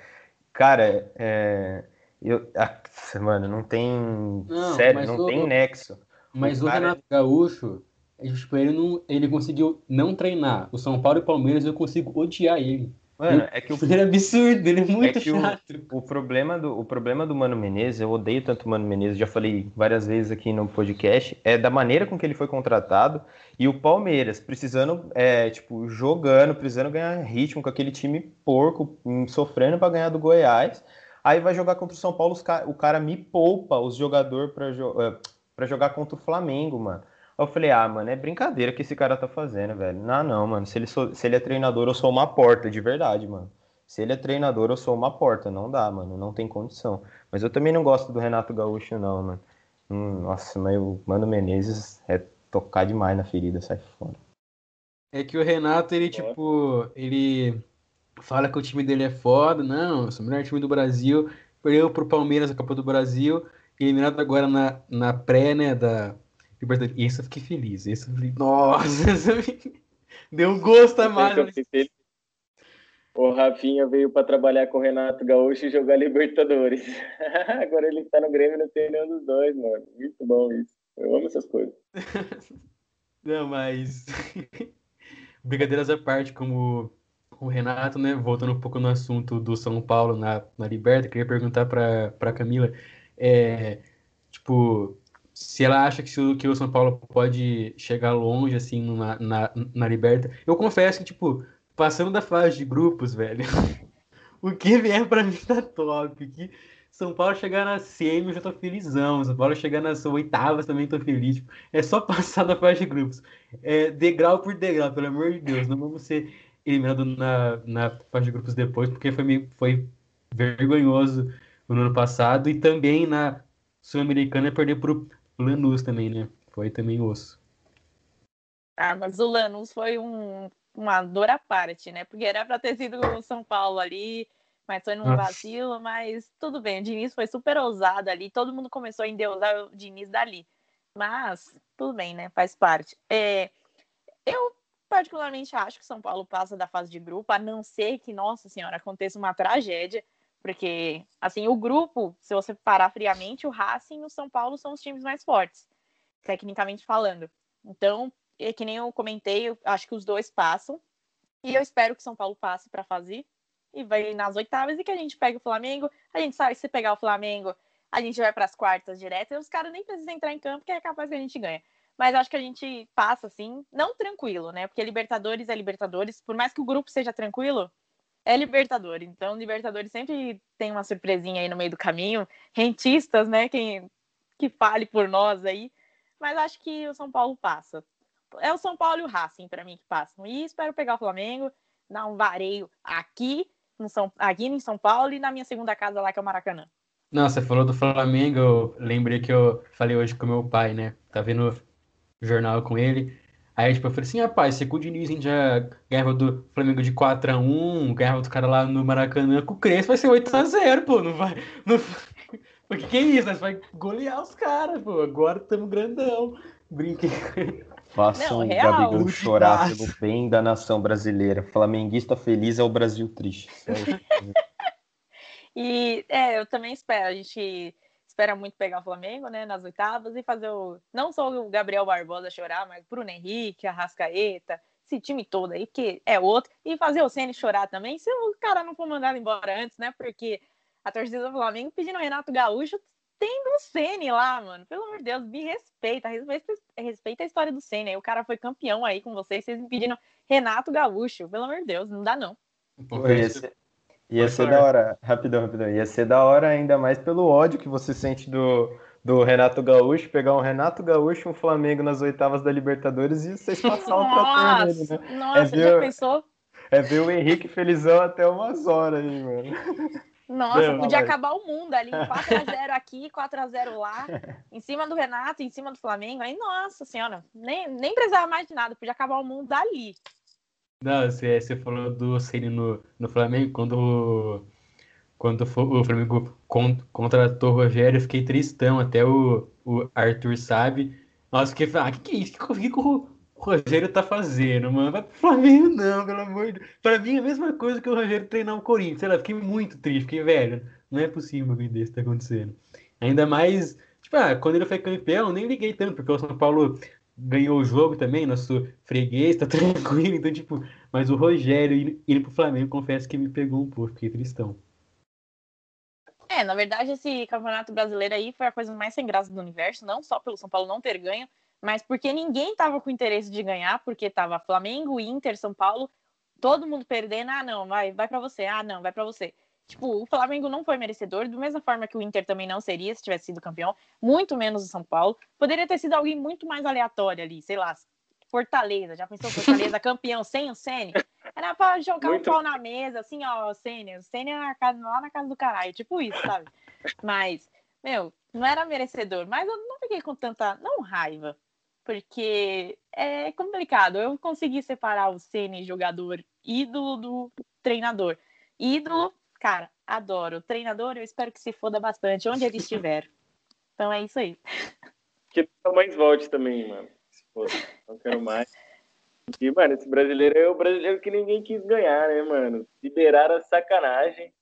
Cara, é, eu, ah, mano, não tem. Não, sério, não o, tem nexo. Mas o, o Renato Gaúcho, Tipo, ele, não, ele conseguiu não treinar. O São Paulo e o Palmeiras eu consigo odiar ele. Mano, é que o... Ele é absurdo, ele é muito é chato. O, o, problema do, o problema do Mano Menezes, eu odeio tanto o Mano Menezes, já falei várias vezes aqui no podcast, é da maneira com que ele foi contratado e o Palmeiras precisando, é, tipo, jogando, precisando ganhar ritmo com aquele time porco, hum, sofrendo para ganhar do Goiás. Aí vai jogar contra o São Paulo, o cara me poupa os jogadores para jo é, jogar contra o Flamengo, mano eu falei, ah, mano, é brincadeira que esse cara tá fazendo, velho. Não, não, mano. Se ele, so, se ele é treinador, eu sou uma porta, de verdade, mano. Se ele é treinador, eu sou uma porta. Não dá, mano. Não tem condição. Mas eu também não gosto do Renato Gaúcho, não, mano. Hum, nossa, mas o Mano Menezes é tocar demais na ferida, sai fora. É que o Renato, ele, tipo, ele fala que o time dele é foda. Não, eu sou o melhor time do Brasil. Perdeu pro Palmeiras a Copa do Brasil. Eliminado agora na, na pré, né, da Libertadores. E esse eu fiquei feliz. Esse eu falei, nossa, deu um gosto a mais. O Rafinha veio para trabalhar com o Renato Gaúcho e jogar Libertadores. Agora ele tá no Grêmio e não tem nenhum dos dois, mano. Muito bom isso. Eu amo essas coisas. não, mas. Brincadeiras à parte, como o Renato, né? Voltando um pouco no assunto do São Paulo na, na Liberta, queria perguntar para Camila. É, tipo, se ela acha que, o, que o São Paulo pode chegar longe, assim, na, na, na Liberta. Eu confesso que, tipo, passando da fase de grupos, velho, o que vier pra mim tá top. Que São Paulo chegar na semi, eu já tô felizão. São Paulo chegar nas oitavas também tô feliz. Tipo, é só passar da fase de grupos. É, degrau por degrau, pelo amor de Deus. Não vamos ser eliminados na, na fase de grupos depois, porque foi, meio, foi vergonhoso no ano passado. E também na Sul-Americana perder pro Lanús também, né? Foi também osso. Ah, mas o Lanús foi um, uma dor à parte, né? Porque era para ter sido o São Paulo ali, mas foi num vacilo, mas tudo bem. O Diniz foi super ousado ali, todo mundo começou a endeusar o Diniz dali. Mas tudo bem, né? Faz parte. É, eu particularmente acho que São Paulo passa da fase de grupo, a não ser que, nossa senhora, aconteça uma tragédia. Porque, assim, o grupo, se você parar friamente, o Racing e o São Paulo são os times mais fortes, tecnicamente falando. Então, é que nem eu comentei, eu acho que os dois passam. E eu espero que São Paulo passe para fazer e vai nas oitavas e que a gente pegue o Flamengo. A gente sabe se pegar o Flamengo, a gente vai para as quartas direto e os caras nem precisam entrar em campo, que é capaz que a gente ganha. Mas acho que a gente passa assim, não tranquilo, né? Porque Libertadores é Libertadores, por mais que o grupo seja tranquilo, é Libertadores. Então, Libertadores sempre tem uma surpresinha aí no meio do caminho. Rentistas, né? Quem que fale por nós aí. Mas acho que o São Paulo passa. É o São Paulo e o Racing, para mim, que passam. E espero pegar o Flamengo, dar um vareio aqui, no São, aqui em São Paulo e na minha segunda casa lá, que é o Maracanã. Não, você falou do Flamengo, eu lembrei que eu falei hoje com meu pai, né? Tá vendo jornal com ele. Aí, tipo, eu falei assim, rapaz, se com o Diniz a gente já ganhava do Flamengo de 4x1, ganhava do cara lá no Maracanã, com o Crespo vai ser 8x0, pô, não vai... Não... O que, que é isso? Nós vai golear os caras, pô, agora estamos grandão. Brinquei Façam o Gabigol chorar pelo bem da nação brasileira. Flamenguista feliz é o Brasil triste. e, é, eu também espero, a gente espera muito pegar o Flamengo, né, nas oitavas e fazer o não só o Gabriel Barbosa chorar, mas Bruno Henrique, a Rascaeta, esse time todo aí que é outro e fazer o Ceni chorar também, se o cara não for mandado embora antes, né? Porque a torcida do Flamengo pedindo o Renato Gaúcho tendo o Ceni lá, mano. Pelo amor de Deus, me respeita, respeita, respeita a história do Ceni. Aí o cara foi campeão aí com vocês, vocês me pedindo Renato Gaúcho. Pelo amor de Deus, não dá não. Ia ser falar. da hora, rapidão, rapidão. Ia ser da hora ainda mais pelo ódio que você sente do, do Renato Gaúcho, pegar um Renato Gaúcho e um Flamengo nas oitavas da Libertadores e vocês passar o trator nele, né? Nossa, é ver, já pensou? É ver o Henrique felizão até umas horas aí, mano. Nossa, Deu, podia acabar o mundo ali, 4x0 aqui, 4x0 lá, em cima do Renato, em cima do Flamengo. Aí, nossa senhora, nem, nem precisava mais de nada, podia acabar o mundo dali. Não, você, você falou do Ceni no, no Flamengo, quando, quando o Flamengo contratou o Rogério, eu fiquei tristão, até o, o Arthur sabe. Nossa, fiquei falando, ah, que que é isso? O que, que o Rogério tá fazendo, mano? Vai pro Flamengo não, pelo amor de Deus. Pra mim é a mesma coisa que o Rogério treinar o Corinthians, sei lá, fiquei muito triste, fiquei velho. Não é possível que desse tá acontecendo. Ainda mais, tipo, ah, quando ele foi campeão, nem liguei tanto, porque o São Paulo ganhou o jogo também, nosso freguês, tá tranquilo. Então, tipo, mas o Rogério indo pro Flamengo, confesso que me pegou um pouco, fiquei tristão. É, na verdade, esse campeonato brasileiro aí foi a coisa mais sem graça do universo, não só pelo São Paulo não ter ganho, mas porque ninguém tava com interesse de ganhar, porque tava Flamengo, Inter, São Paulo, todo mundo perdendo. Ah, não, vai, vai para você. Ah, não, vai para você. Tipo, o Flamengo não foi merecedor, da mesma forma que o Inter também não seria se tivesse sido campeão, muito menos o São Paulo. Poderia ter sido alguém muito mais aleatório ali, sei lá, Fortaleza. Já pensou Fortaleza campeão sem o Sene? Era pra jogar muito... um pau na mesa, assim, ó, o Sene. O Sene lá na casa do caralho, tipo isso, sabe? Mas, meu, não era merecedor. Mas eu não fiquei com tanta, não raiva, porque é complicado. Eu consegui separar o Sene jogador ídolo do treinador. Ídolo Cara, adoro. Treinador, eu espero que se foda bastante, onde ele estiver. Então é isso aí. Que mais volte também, mano. Se. Não quero mais. E, mano, esse brasileiro é o brasileiro que ninguém quis ganhar, né, mano? Liberar a sacanagem,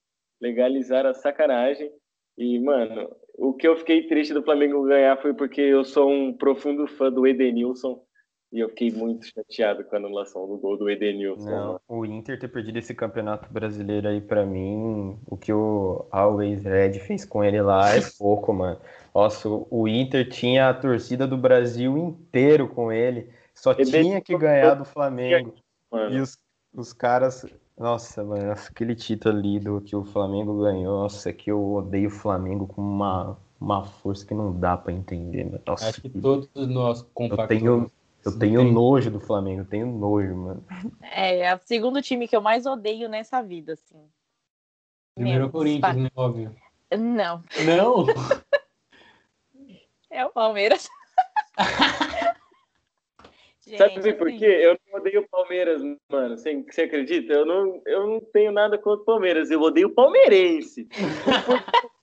legalizar a sacanagem. E, mano, o que eu fiquei triste do Flamengo ganhar foi porque eu sou um profundo fã do Edenilson. E eu fiquei muito chateado com a anulação do gol do Edenilson. Não, o Inter ter perdido esse campeonato brasileiro aí pra mim, o que o Always Red fez com ele lá é pouco, mano. Nossa, o Inter tinha a torcida do Brasil inteiro com ele. Só tinha que ganhar do Flamengo. Mano. E os, os caras. Nossa, mano, aquele título ali do que o Flamengo ganhou. Nossa, que eu odeio o Flamengo com uma, uma força que não dá para entender. Nossa, Acho que todos nós compactamos. Eu tenho, eu tenho tem... nojo do Flamengo, tenho nojo, mano. É, é o segundo time que eu mais odeio nessa vida, assim. Primeiro Meu, Corinthians, né, óbvio. Não. Não? é o Palmeiras. Gente, Sabe por quê? Eu não odeio o Palmeiras, mano. Você, você acredita? Eu não, eu não tenho nada contra o Palmeiras. Eu odeio o palmeirense.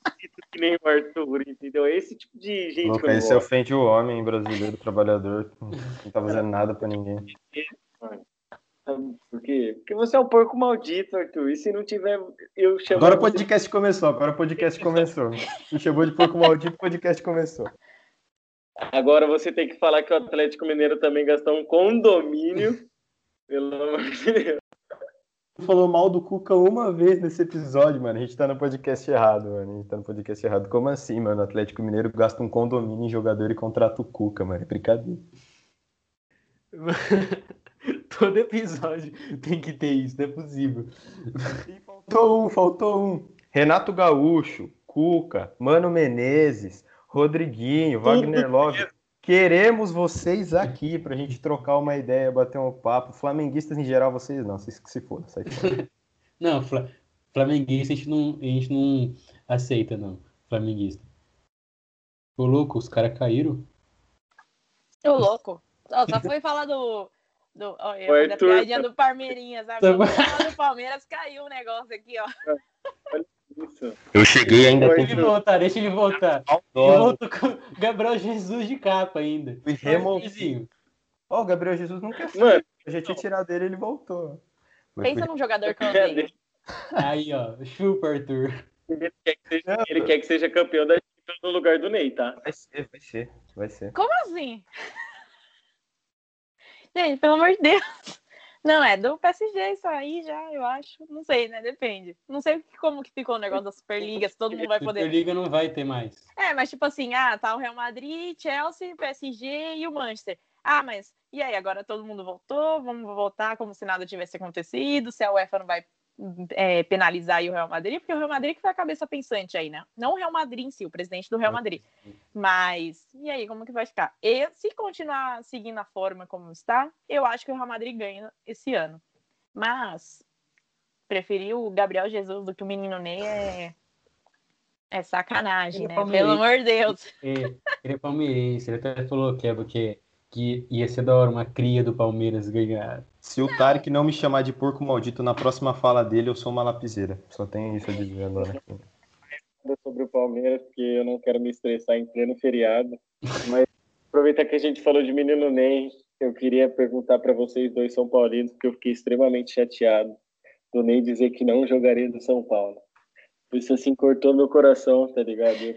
que nem o Arthur, entendeu? É esse tipo de gente eu Esse ofende o homem brasileiro, trabalhador, que não tá fazendo nada pra ninguém. Por quê? Porque você é um porco maldito, Arthur. E se não tiver, eu chamo. Agora o podcast começou, agora o podcast começou. Me chamou de porco maldito, o podcast começou. Agora você tem que falar que o Atlético Mineiro também gastou um condomínio. Pelo amor de Deus. Falou mal do Cuca uma vez nesse episódio, mano. A gente tá no podcast errado, mano. A gente tá no podcast errado. Como assim, mano? O Atlético Mineiro gasta um condomínio em jogador e contrata o Cuca, mano. É brincadeira. Todo episódio tem que ter isso, não é possível. E faltou um, faltou um. Renato Gaúcho, Cuca, Mano Menezes, Rodriguinho, Wagner Love. Queremos vocês aqui pra gente trocar uma ideia, bater um papo. Flamenguistas em geral, vocês não, vocês que se foda, sai fora. não, fla flamenguista a gente não, a gente não aceita, não. Flamenguista. Ô louco, os caras caíram. Ô louco. Oh, só foi falar do. do oh, eu, da piadinha do. Agora, falar do Palmeiras caiu o um negócio aqui, ó. Isso. Eu cheguei ainda. Deixa ele voltar, deixa ele voltar. Ele voltou com Gabriel Jesus de capa ainda. O Remozinho. Ó, o Gabriel Jesus nunca foi. A gente ia tirar dele ele voltou. Pensa num jogador que eu odeio. Aí, ó, chupa, Arthur. Ele quer, que seja, ele quer que seja campeão da Champions no lugar do Ney, tá? Vai ser, vai ser, vai ser. Como assim? Gente, pelo amor de Deus. Não, é do PSG isso aí já, eu acho. Não sei, né? Depende. Não sei como que ficou o negócio da Superliga, se todo mundo vai poder. Superliga não vai ter mais. É, mas tipo assim, ah, tá o Real Madrid, Chelsea, PSG e o Manchester. Ah, mas e aí? Agora todo mundo voltou, vamos voltar como se nada tivesse acontecido, se a UEFA não vai é, penalizar o Real Madrid, porque o Real Madrid que foi a cabeça pensante aí, né? Não o Real Madrid em si, o presidente do Real Madrid. Mas, e aí, como que vai ficar? E se continuar seguindo a forma como está, eu acho que o Real Madrid ganha esse ano. Mas, preferir o Gabriel Jesus do que o menino Ney é. É sacanagem, né? Pelo amor de Deus. Ele é palmeirense, ele até falou que é porque que ia ser da hora uma cria do Palmeiras ganhar. Se o Tarek não me chamar de porco maldito na próxima fala dele, eu sou uma lapiseira. Só tenho isso a dizer agora. Sobre o Palmeiras, porque eu não quero me estressar em pleno feriado. Mas aproveitar que a gente falou de menino Ney, eu queria perguntar para vocês dois São Paulinos, porque eu fiquei extremamente chateado do Ney dizer que não jogaria do São Paulo. Isso assim cortou meu coração, tá ligado? Eu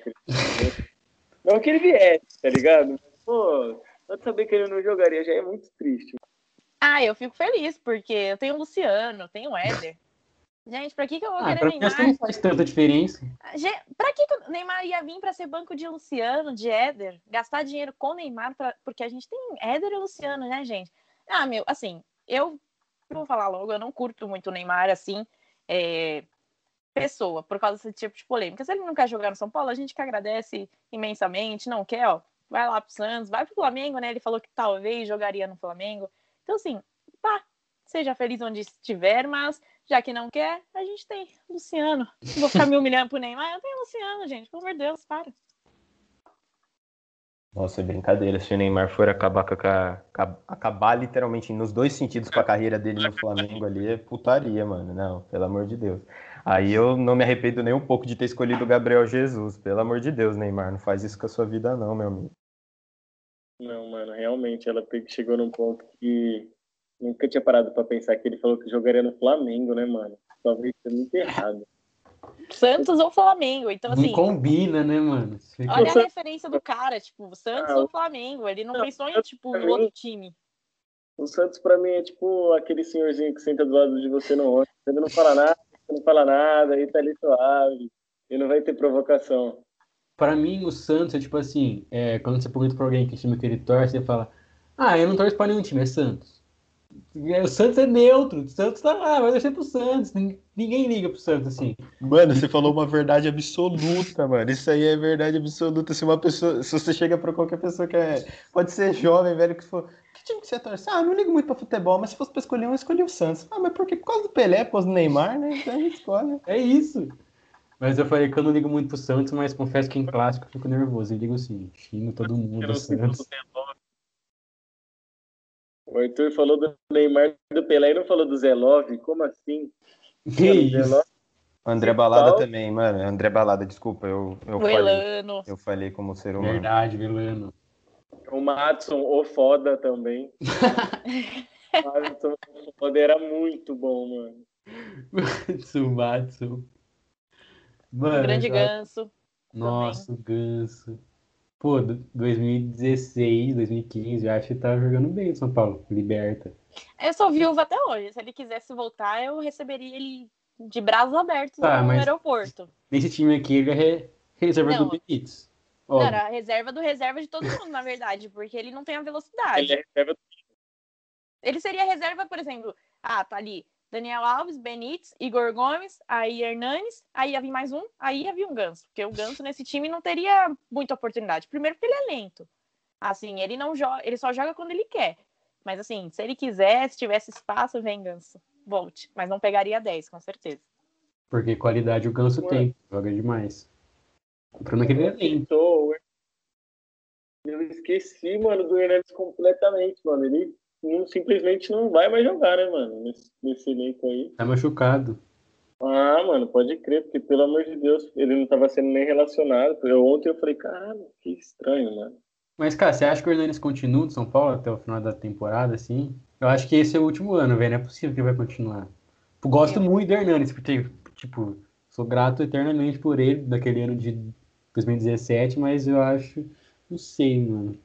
Não que ele viesse, tá ligado? Pô, só de saber que ele não jogaria já é muito triste. Ah, eu fico feliz, porque eu tenho o Luciano, tenho o Éder. Gente, pra que, que eu vou ah, querer Neymar? Não faz tanta diferença. Gente, pra que, que o Neymar ia vir pra ser banco de Luciano, de Éder? Gastar dinheiro com o Neymar, pra... porque a gente tem Éder e Luciano, né, gente? Ah, meu, assim, eu vou falar logo, eu não curto muito o Neymar, assim, é... pessoa, por causa desse tipo de polêmica. Se ele não quer jogar no São Paulo, a gente que agradece imensamente, não quer, ó, vai lá pro Santos, vai pro Flamengo, né? Ele falou que talvez jogaria no Flamengo. Então, assim, pá, seja feliz onde estiver, mas já que não quer, a gente tem Luciano. Não vou ficar me humilhando pro Neymar, eu tenho Luciano, gente, pelo amor de Deus, para. Nossa, é brincadeira. Se o Neymar for acabar com a, acabar literalmente nos dois sentidos com a carreira dele no Flamengo ali, é putaria, mano. Não, pelo amor de Deus. Aí eu não me arrependo nem um pouco de ter escolhido o Gabriel Jesus. Pelo amor de Deus, Neymar, não faz isso com a sua vida, não, meu amigo. Não, mano, realmente ela chegou num ponto que nunca tinha parado para pensar que ele falou que jogaria no Flamengo, né, mano? Talvez seja muito errado. Santos ou Flamengo, então assim. Não combina, né, mano? Olha a referência do cara, tipo, Santos ah, ou Flamengo. Ele não, não pensou em, tipo, no outro time. O Santos, pra mim, é tipo aquele senhorzinho que senta do lado de você no ônibus. Ele não fala nada, não fala nada, aí tá ali suave. E não vai ter provocação. Pra mim, o Santos é tipo assim, é, quando você pergunta pra alguém que time que ele torce, você fala, ah, eu não torço pra nenhum time, é Santos. O Santos é neutro, o Santos tá lá, vai torcer pro Santos. Ninguém liga pro Santos, assim. Mano, você falou uma verdade absoluta, mano. Isso aí é verdade absoluta. Se uma pessoa, se você chega pra qualquer pessoa que é. Pode ser jovem, velho, que for. Que time que você torce? Ah, não ligo muito pra futebol, mas se fosse pra escolher um, eu escolhi o Santos. Ah, mas por quê? Por causa do Pelé, por causa do Neymar, né? Então a gente escolhe. É isso. Mas eu falei que eu não ligo muito pro Santos, mas confesso que em clássico eu fico nervoso. Eu digo assim, xingo todo mundo do Santos. O Arthur falou do Neymar do Pelé e não falou do Zé Love. Como assim? Que isso? André Balada também, mano. André Balada, desculpa, eu, eu falei. Eu falei como ser humano. Verdade, Vilano. O Matson, o foda também. o Matson, o foda era muito bom, mano. Matson, Matson. Mano, grande ganso. Nossa, o ganso. Pô, 2016, 2015, eu acho que tava jogando bem o São Paulo, liberta. Eu sou viúva até hoje. Se ele quisesse voltar, eu receberia ele de braços abertos ah, no aeroporto. Nesse time aqui, ele é reserva não, do Benítez. Não, era reserva do reserva de todo mundo, na verdade, porque ele não tem a velocidade. Ele é reserva do... Ele seria reserva, por exemplo, ah, tá ali, Daniel Alves, Benítez, Igor Gomes, aí Hernanes, aí ia vir mais um, aí ia vir um Ganso, porque o Ganso nesse time não teria muita oportunidade. Primeiro porque ele é lento. Assim, ele não joga, ele só joga quando ele quer. Mas assim, se ele quiser, se tivesse espaço, vem Ganso. Volte, mas não pegaria 10, com certeza. Porque qualidade o Ganso Ué. tem, joga demais. O problema é que ele é lento. Eu esqueci, mano, do Hernandes completamente, mano. Ele não, simplesmente não vai mais jogar, né, mano? Nesse, nesse elenco aí. Tá machucado. Ah, mano, pode crer, porque pelo amor de Deus, ele não tava sendo nem relacionado. Eu, ontem eu falei, caralho, que estranho, mano. Mas, cara, você acha que o Hernanes continua no São Paulo até o final da temporada, assim? Eu acho que esse é o último ano, velho. Não é possível que ele vai continuar. Eu gosto muito do Hernanes, porque, tipo, sou grato eternamente por ele, daquele ano de 2017, mas eu acho. Não sei, mano.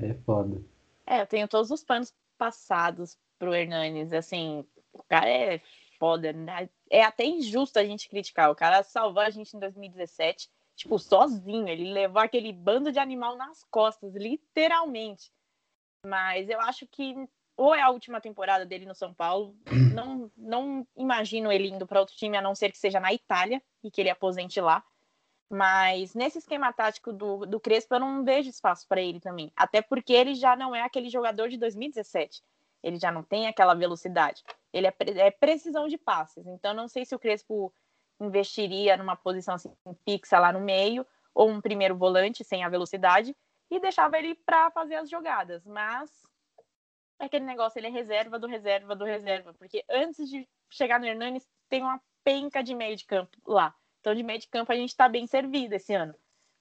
É foda. É, eu tenho todos os panos passados pro Hernanes. Assim, o cara é foda, né? É até injusto a gente criticar. O cara salvou a gente em 2017, tipo, sozinho. Ele levou aquele bando de animal nas costas, literalmente. Mas eu acho que ou é a última temporada dele no São Paulo. Não, não imagino ele indo para outro time, a não ser que seja na Itália e que ele aposente lá. Mas nesse esquema tático do, do Crespo, eu não vejo espaço para ele também. Até porque ele já não é aquele jogador de 2017. Ele já não tem aquela velocidade. Ele é, é precisão de passes. Então, não sei se o Crespo investiria numa posição assim, fixa lá no meio, ou um primeiro volante sem a velocidade, e deixava ele para fazer as jogadas. Mas é aquele negócio, ele é reserva do reserva do reserva. Porque antes de chegar no Hernanes, tem uma penca de meio de campo lá. Então, de meio de campo, a gente está bem servido esse ano.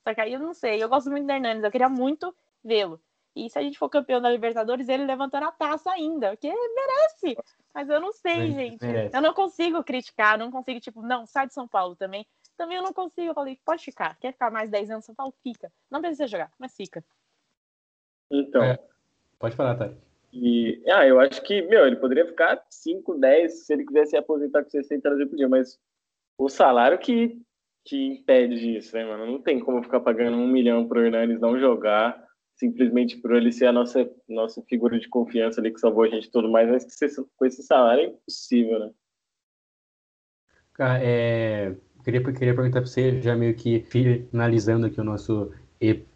Só que aí eu não sei, eu gosto muito do Hernandes, eu queria muito vê-lo. E se a gente for campeão da Libertadores, ele levantando a taça ainda, porque merece. Mas eu não sei, gente. Merece. Eu não consigo criticar, não consigo, tipo, não, sai de São Paulo também. Também eu não consigo. Eu falei, pode ficar. Quer ficar mais 10 anos em São Paulo? Fica. Não precisa jogar, mas fica. Então. É. Pode falar, Thay. E, ah, eu acho que, meu, ele poderia ficar 5, 10 se ele quisesse aposentar com 60 anos por dia, mas o salário que, que impede isso, né, mano? Não tem como ficar pagando um milhão pro Hernanes não jogar, simplesmente por ele ser a nossa, nossa figura de confiança ali que salvou a gente e tudo mais, mas com esse salário é impossível, né? Cara, é... queria, queria perguntar para você, já meio que finalizando aqui o nosso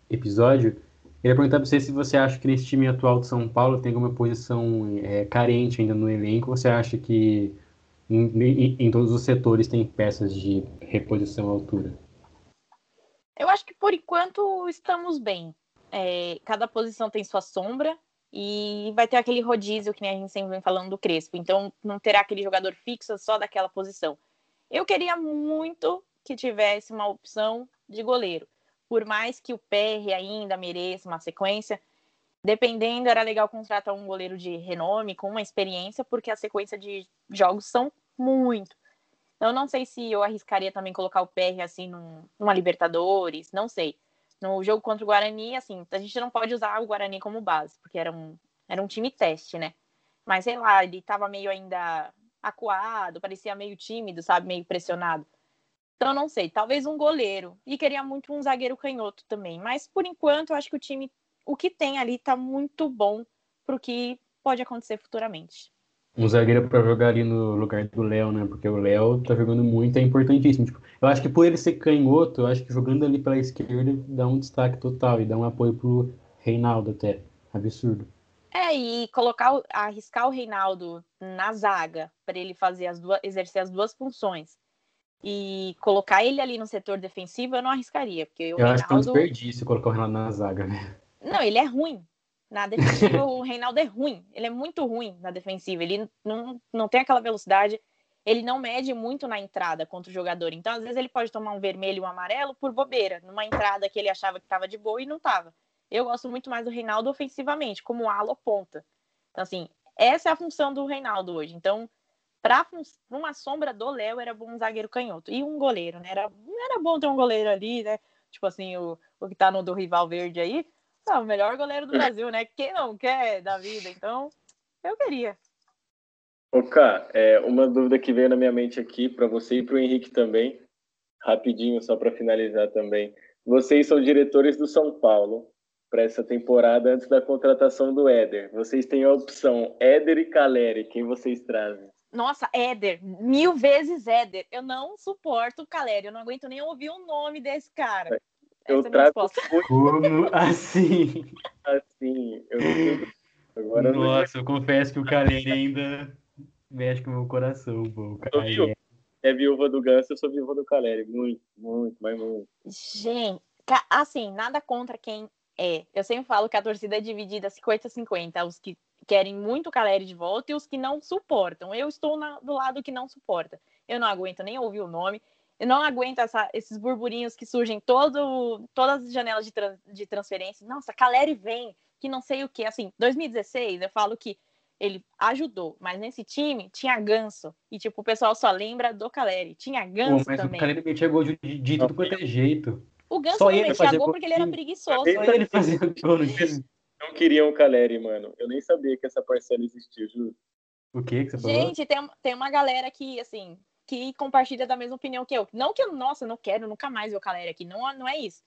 episódio, queria perguntar para você se você acha que nesse time atual de São Paulo tem alguma posição é, carente ainda no elenco, você acha que em, em, em, todos os setores tem peças de reposição à altura? Eu acho que por enquanto estamos bem. É, cada posição tem sua sombra e vai ter aquele rodízio que nem a gente sempre vem falando do Crespo. Então não terá aquele jogador fixo só daquela posição. Eu queria muito que tivesse uma opção de goleiro. Por mais que o PR ainda mereça uma sequência, dependendo, era legal contratar um goleiro de renome, com uma experiência, porque a sequência de jogos são muito. Então, não sei se eu arriscaria também colocar o PR assim num, numa Libertadores, não sei. No jogo contra o Guarani, assim, a gente não pode usar o Guarani como base, porque era um, Era um time teste, né? Mas sei lá, ele tava meio ainda acuado, parecia meio tímido, sabe? Meio pressionado. Então, não sei, talvez um goleiro. E queria muito um zagueiro canhoto também. Mas, por enquanto, eu acho que o time, o que tem ali, tá muito bom pro que pode acontecer futuramente. Um zagueiro para jogar ali no lugar do Léo, né? Porque o Léo tá jogando muito, é importantíssimo. Tipo, eu acho que por ele ser canhoto, eu acho que jogando ali pela esquerda dá um destaque total e dá um apoio pro Reinaldo até. Absurdo. É, e colocar, arriscar o Reinaldo na zaga para ele fazer as duas, exercer as duas funções e colocar ele ali no setor defensivo, eu não arriscaria, porque o eu Reinaldo... acho que é um desperdício colocar o Reinaldo na zaga, né? Não, ele é ruim. Na defensiva, o Reinaldo é ruim. Ele é muito ruim na defensiva. Ele não, não tem aquela velocidade. Ele não mede muito na entrada contra o jogador. Então, às vezes, ele pode tomar um vermelho e um amarelo por bobeira, numa entrada que ele achava que estava de boa e não estava. Eu gosto muito mais do Reinaldo ofensivamente, como ala ou ponta. Então, assim, essa é a função do Reinaldo hoje. Então, para uma sombra do Léo, era bom um zagueiro canhoto. E um goleiro, né? Era, era bom ter um goleiro ali, né? Tipo assim, o, o que tá no do rival verde aí. Ah, o melhor goleiro do Brasil, né? Quem não quer da vida? Então, eu queria. Ô, Cá, é, uma dúvida que veio na minha mente aqui, para você e para o Henrique também, rapidinho, só para finalizar também. Vocês são diretores do São Paulo para essa temporada antes da contratação do Éder. Vocês têm a opção Éder e Caleri. Quem vocês trazem? Nossa, Éder, mil vezes Éder. Eu não suporto o Caleri, eu não aguento nem ouvir o nome desse cara. Eu é Como assim? Assim, eu Agora Nossa, eu confesso que o Caleri ainda mexe com o meu coração, pô. É viúva do Ganso, eu sou viúva do Caleri. Muito, muito, mas muito. Gente, assim, nada contra quem é, eu sempre falo que a torcida é dividida 50-50, os que querem muito o Caleri de volta e os que não suportam. Eu estou na, do lado que não suporta. Eu não aguento nem ouvir o nome, eu não aguento essa, esses burburinhos que surgem todo, todas as janelas de, trans, de transferência. Nossa, Caleri vem, que não sei o que. Assim, 2016, eu falo que ele ajudou, mas nesse time tinha Ganso. E, tipo, o pessoal só lembra do Caleri. Tinha Ganso Pô, mas também. Mas o Caleri metia gol de, de, de tudo quanto é jeito. O Ganso só não metia gol porque ele era preguiçoso. Só ele fazia gol Não queriam o Caleri, mano. Eu nem sabia que essa parcela existia, juro. O que que você falou? Gente, tem, tem uma galera que, assim, que compartilha da mesma opinião que eu. Não que eu, nossa, não quero nunca mais ver o Caleri aqui. Não, não é isso.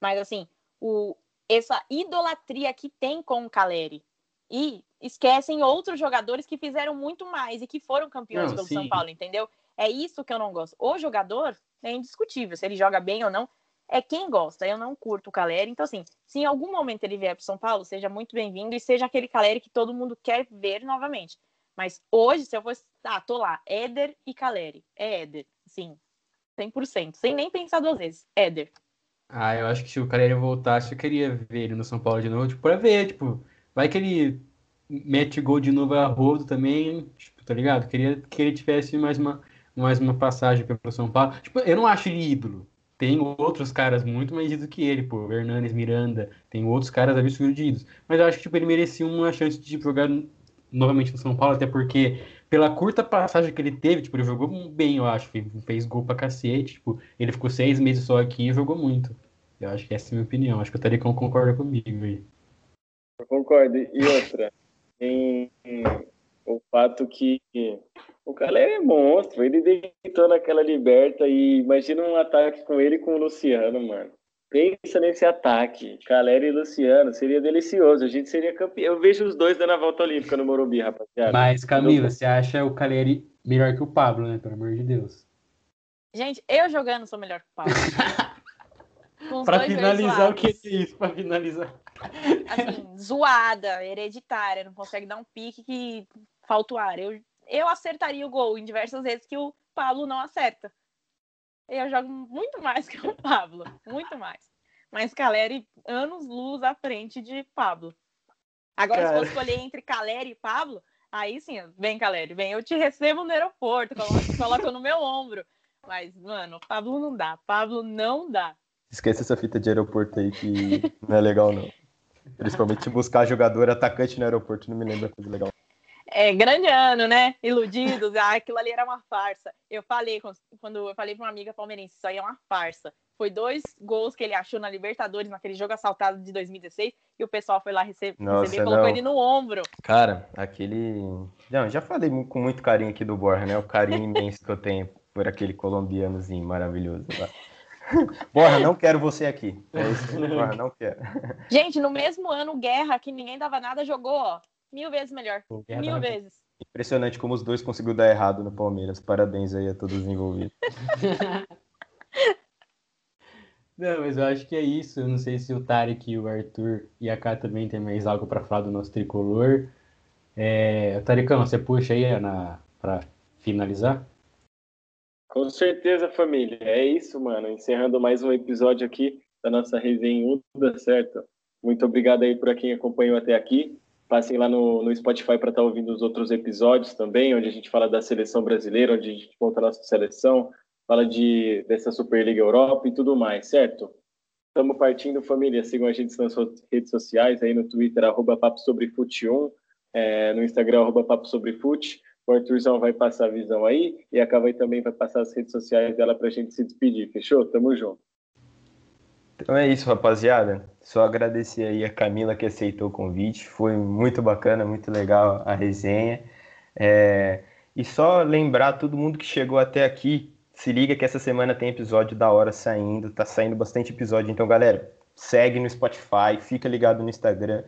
Mas, assim, o, essa idolatria que tem com o Caleri. E esquecem outros jogadores que fizeram muito mais e que foram campeões não, pelo sim. São Paulo, entendeu? É isso que eu não gosto. O jogador é indiscutível, se ele joga bem ou não é quem gosta. Eu não curto o Caleri. Então, assim, se em algum momento ele vier para São Paulo, seja muito bem-vindo e seja aquele Caleri que todo mundo quer ver novamente. Mas hoje, se eu fosse. Ah, tô lá. Éder e Caleri. É Éder. Sim. 100%. Sem nem pensar duas vezes. Éder. Ah, eu acho que se o Caleri voltasse, eu queria ver ele no São Paulo de novo, tipo, pra ver, tipo, vai que ele mete gol de novo a rodo também, tipo, tá ligado? Queria que ele tivesse mais uma, mais uma passagem pelo São Paulo. Tipo, eu não acho ele ídolo, tem outros caras muito mais idos que ele, pô. Hernanes, Miranda, tem outros caras absurdidos. Mas eu acho que tipo, ele merecia uma chance de jogar novamente no São Paulo, até porque pela curta passagem que ele teve, tipo, ele jogou bem, eu acho. Fez gol pra cacete. Tipo, ele ficou seis meses só aqui e jogou muito. Eu acho que essa é a minha opinião. Acho que o Taricão concorda comigo aí. Eu concordo. E outra, tem o fato que o Caleri é monstro, ele deitou naquela liberta e imagina um ataque com ele e com o Luciano, mano. Pensa nesse ataque, Caleri e Luciano, seria delicioso, a gente seria campeão. Eu vejo os dois dando a volta olímpica no Morumbi, rapaziada. Mas, Camila, você acha o Caleri melhor que o Pablo, né? Pelo amor de Deus. Gente, eu jogando sou melhor que o Pablo. pra finalizar, o que é isso? Pra finalizar. Assim, zoada, hereditária, não consegue dar um pique que falta o ar. Eu eu acertaria o gol em diversas vezes que o Pablo não acerta. Eu jogo muito mais que o Pablo, muito mais. Mas Caleri, anos luz à frente de Pablo. Agora, Cara. se for escolher entre Caleri e Pablo, aí sim, vem Caleri, vem, eu te recebo no aeroporto, coloco, coloco no meu ombro. Mas, mano, Pablo não dá, Pablo não dá. Esqueça essa fita de aeroporto aí que não é legal, não. Principalmente buscar jogador atacante no aeroporto, não me lembra coisa legal é, grande ano, né? Iludidos, ah, aquilo ali era uma farsa. Eu falei, quando eu falei para uma amiga palmeirense, isso aí é uma farsa. Foi dois gols que ele achou na Libertadores, naquele jogo assaltado de 2016, e o pessoal foi lá rece Nossa, receber e colocou não. ele no ombro. Cara, aquele. Não, já falei com muito carinho aqui do Borja, né? O carinho imenso que eu tenho por aquele colombianozinho maravilhoso lá. Borra, não quero você aqui. É isso, Borra, não quero. Gente, no mesmo ano, Guerra, que ninguém dava nada, jogou, ó, mil vezes melhor. Mil vezes. Impressionante como os dois conseguiu dar errado no Palmeiras. Parabéns aí a todos os envolvidos. Não, mas eu acho que é isso. Eu não sei se o Tarek, o Arthur e a Cá também tem mais algo para falar do nosso tricolor. É... Taricão, você puxa aí na... para finalizar? Com certeza, família. É isso, mano. Encerrando mais um episódio aqui da nossa resenha Uda, certo? Muito obrigado aí por quem acompanhou até aqui. Passem lá no, no Spotify para estar tá ouvindo os outros episódios também, onde a gente fala da seleção brasileira, onde a gente conta a nossa seleção, fala de, dessa Superliga Europa e tudo mais, certo? Estamos partindo, família. Sigam a gente nas redes sociais, aí no Twitter, arroba Papo Sobre Fute 1, é, no Instagram, arroba Papo Sobre Fute. O Arthurzão vai passar a visão aí e a Cavai também vai passar as redes sociais dela para a gente se despedir, fechou? Tamo junto. Então é isso, rapaziada. Só agradecer aí a Camila que aceitou o convite. Foi muito bacana, muito legal a resenha. É... E só lembrar todo mundo que chegou até aqui, se liga que essa semana tem episódio da hora saindo, tá saindo bastante episódio. Então, galera, segue no Spotify, fica ligado no Instagram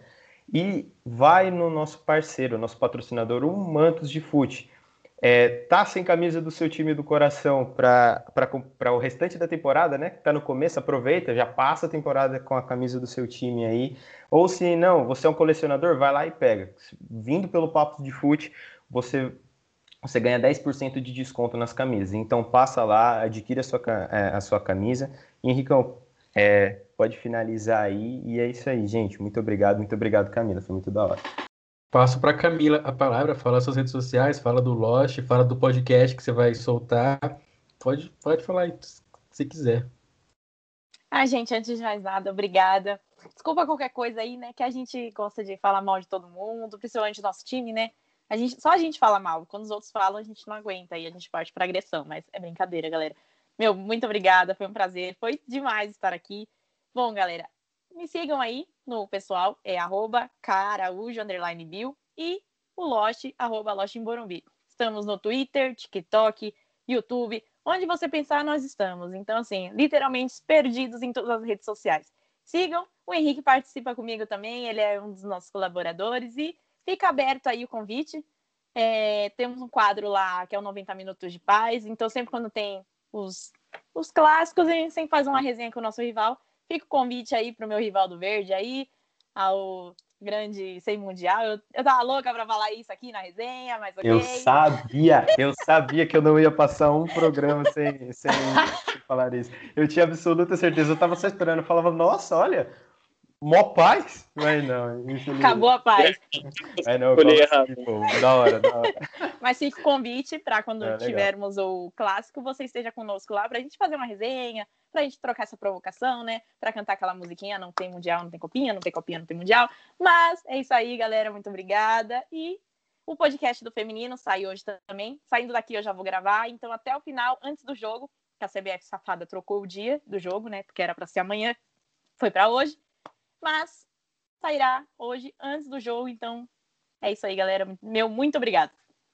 e vai no nosso parceiro, nosso patrocinador, o Mantos de Fute. É, tá sem camisa do seu time do coração para o restante da temporada, né? Tá no começo, aproveita, já passa a temporada com a camisa do seu time aí. Ou se não, você é um colecionador, vai lá e pega. Vindo pelo Papo de Fute, você você ganha 10% de desconto nas camisas. Então passa lá, adquira a sua, é, a sua camisa. Henricão, é, pode finalizar aí. E é isso aí, gente. Muito obrigado, muito obrigado, Camila. Foi muito da hora. Passo para Camila a palavra, fala suas redes sociais, fala do Lost, fala do podcast que você vai soltar. Pode, pode falar aí, se quiser. Ah, gente, antes de mais nada, obrigada. Desculpa qualquer coisa aí, né? Que a gente gosta de falar mal de todo mundo, principalmente do nosso time, né? A gente, só a gente fala mal. Quando os outros falam, a gente não aguenta e a gente parte para agressão. Mas é brincadeira, galera. Meu, muito obrigada. Foi um prazer. Foi demais estar aqui. Bom, galera, me sigam aí no pessoal. É arroba caraújo, underline bill. E o Lost, arroba Lost em Borumbi. Estamos no Twitter, TikTok, YouTube. Onde você pensar, nós estamos. Então, assim, literalmente perdidos em todas as redes sociais. Sigam. O Henrique participa comigo também. Ele é um dos nossos colaboradores. E Fica aberto aí o convite. É, temos um quadro lá que é o 90 Minutos de Paz. Então, sempre quando tem os, os clássicos, a gente sempre faz uma resenha com o nosso rival. Fica o convite aí para o meu rival do Verde aí, ao grande sem mundial. Eu, eu tava louca para falar isso aqui na resenha, mas okay. Eu sabia, eu sabia que eu não ia passar um programa sem, sem falar isso. Eu tinha absoluta certeza, eu tava só esperando, eu falava, nossa, olha, Mó paz? Mas não. Acabou a paz. É, não, eu da hora, da hora. Mas fica o convite para quando é, tivermos o clássico, você esteja conosco lá para a gente fazer uma resenha, para a gente trocar essa provocação, né? Para cantar aquela musiquinha, não tem mundial, não tem copinha, não tem copinha, não tem mundial. Mas é isso aí, galera. Muito obrigada. E o podcast do Feminino sai hoje também. Saindo daqui eu já vou gravar. Então, até o final, antes do jogo, que a CBF safada trocou o dia do jogo, né? Porque era para ser amanhã, foi para hoje mas sairá hoje antes do jogo, então é isso aí, galera. Meu muito obrigado.